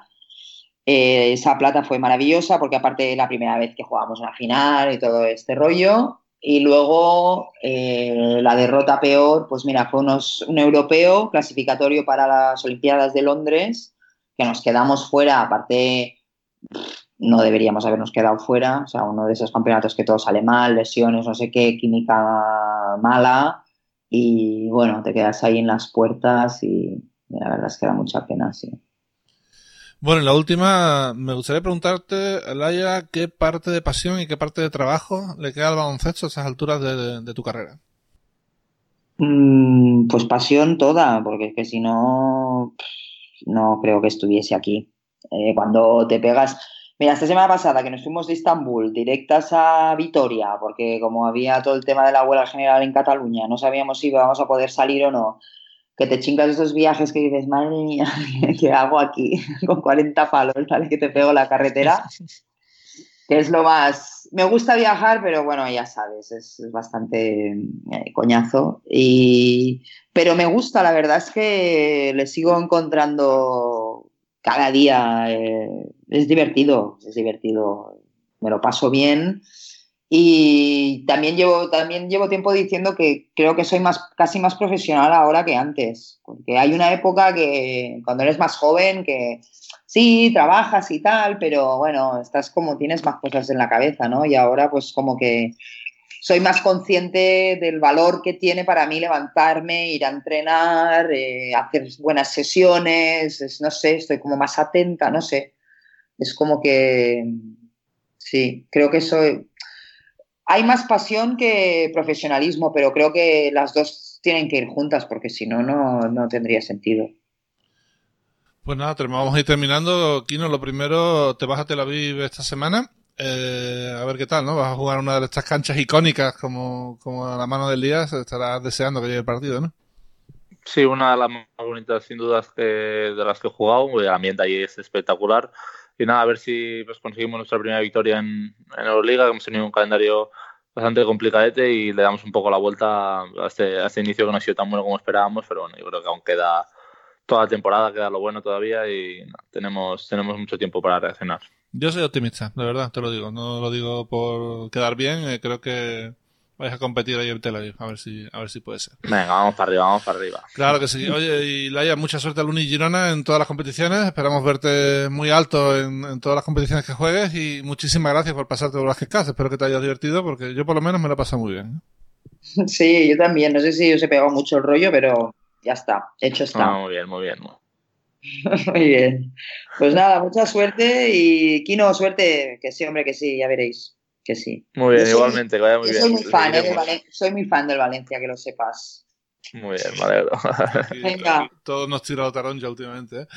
Eh, esa plata fue maravillosa porque aparte la primera vez que jugamos una final y todo este rollo. Y luego eh, la derrota peor, pues mira, fue unos, un europeo clasificatorio para las Olimpiadas de Londres, que nos quedamos fuera, aparte no deberíamos habernos quedado fuera. O sea, uno de esos campeonatos que todo sale mal, lesiones, no sé qué, química mala. Y bueno, te quedas ahí en las puertas y, la verdad es que da mucha pena, sí. Bueno, en la última, me gustaría preguntarte, Laia, ¿qué parte de pasión y qué parte de trabajo le queda al baloncesto a esas alturas de, tu carrera? Mm, pues pasión toda, porque es que si no, no creo que estuviese aquí. Eh, cuando te pegas, Mira, esta semana pasada que nos fuimos de Estambul directas a Vitoria, porque como había todo el tema de la huelga general en Cataluña, no sabíamos si íbamos a poder salir o no, que te chingas esos viajes que dices, madre mía, ¿qué hago aquí con 40 palos? ¿vale? Que te pego la carretera. Que es lo más... Me gusta viajar, pero bueno, ya sabes, es, bastante eh, coñazo. Y... Pero me gusta, la verdad es que le sigo encontrando cada día eh, es divertido, es divertido, me lo paso bien. Y también llevo, también llevo tiempo diciendo que creo que soy más, casi más profesional ahora que antes, porque hay una época que cuando eres más joven que sí, trabajas y tal, pero bueno, estás como, tienes más cosas en la cabeza, ¿no? Y ahora pues como que soy más consciente del valor que tiene para mí levantarme, ir a entrenar, eh, hacer buenas sesiones, no sé, estoy como más atenta, no sé. Es como que, sí, creo que soy... Hay más pasión que profesionalismo, pero creo que las dos tienen que ir juntas porque si no, no tendría sentido. Pues nada, vamos a ir terminando. Kino, lo primero, te vas a Tel Aviv esta semana. Eh, a ver qué tal, ¿no? Vas a jugar una de estas canchas icónicas como, como a la mano del día, estarás deseando que llegue el partido, ¿no? Sí, una de las más bonitas sin dudas que, de las que he jugado, el ambiente ahí es espectacular. Y nada, a ver si pues, conseguimos nuestra primera victoria en, en Euroliga, que hemos tenido un calendario bastante complicadete y le damos un poco la vuelta a este, este inicio que no ha sido tan bueno como esperábamos, pero bueno, yo creo que aún queda toda la temporada, queda lo bueno todavía y tenemos, tenemos mucho tiempo para reaccionar. Yo soy optimista, de verdad, te lo digo. No lo digo por quedar bien, eh, creo que vais a competir ahí en Tel Aviv, a ver si, a ver si puede ser. Venga, vamos para arriba, vamos para arriba. Claro que sí. Oye, y Laia, mucha suerte al Uni Girona en todas las competiciones. Esperamos verte muy alto en, todas las competiciones que juegues y muchísimas gracias por pasarte por las que Espero que te hayas divertido porque yo por lo menos me lo he pasado muy bien. Sí, yo también. No sé si os he pegado mucho el rollo, pero ya está, hecho está. muy bien, muy bien. Muy bien. Pues nada, mucha suerte y Kino, suerte, que sí, hombre, que sí, ya veréis. Que sí. Muy bien, igualmente, que vaya muy bien. Soy muy, fan, eh, soy muy fan del Valencia, que lo sepas. Muy bien, me alegro. Venga. Todos nos tirado taronja últimamente. ¿eh?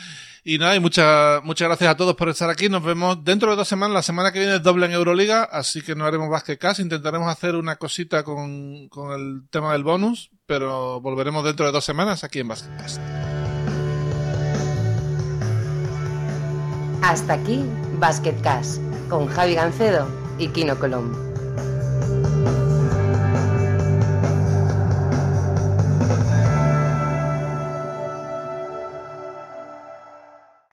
Y nada, y muchas, muchas gracias a todos por estar aquí. Nos vemos dentro de dos semanas. La semana que viene es doble en Euroliga, así que no haremos Basket Cast. Intentaremos hacer una cosita con, con el tema del bonus, pero volveremos dentro de dos semanas aquí en Basket Hasta aquí Basket Cash con Javi Gancedo y Kino Colombo.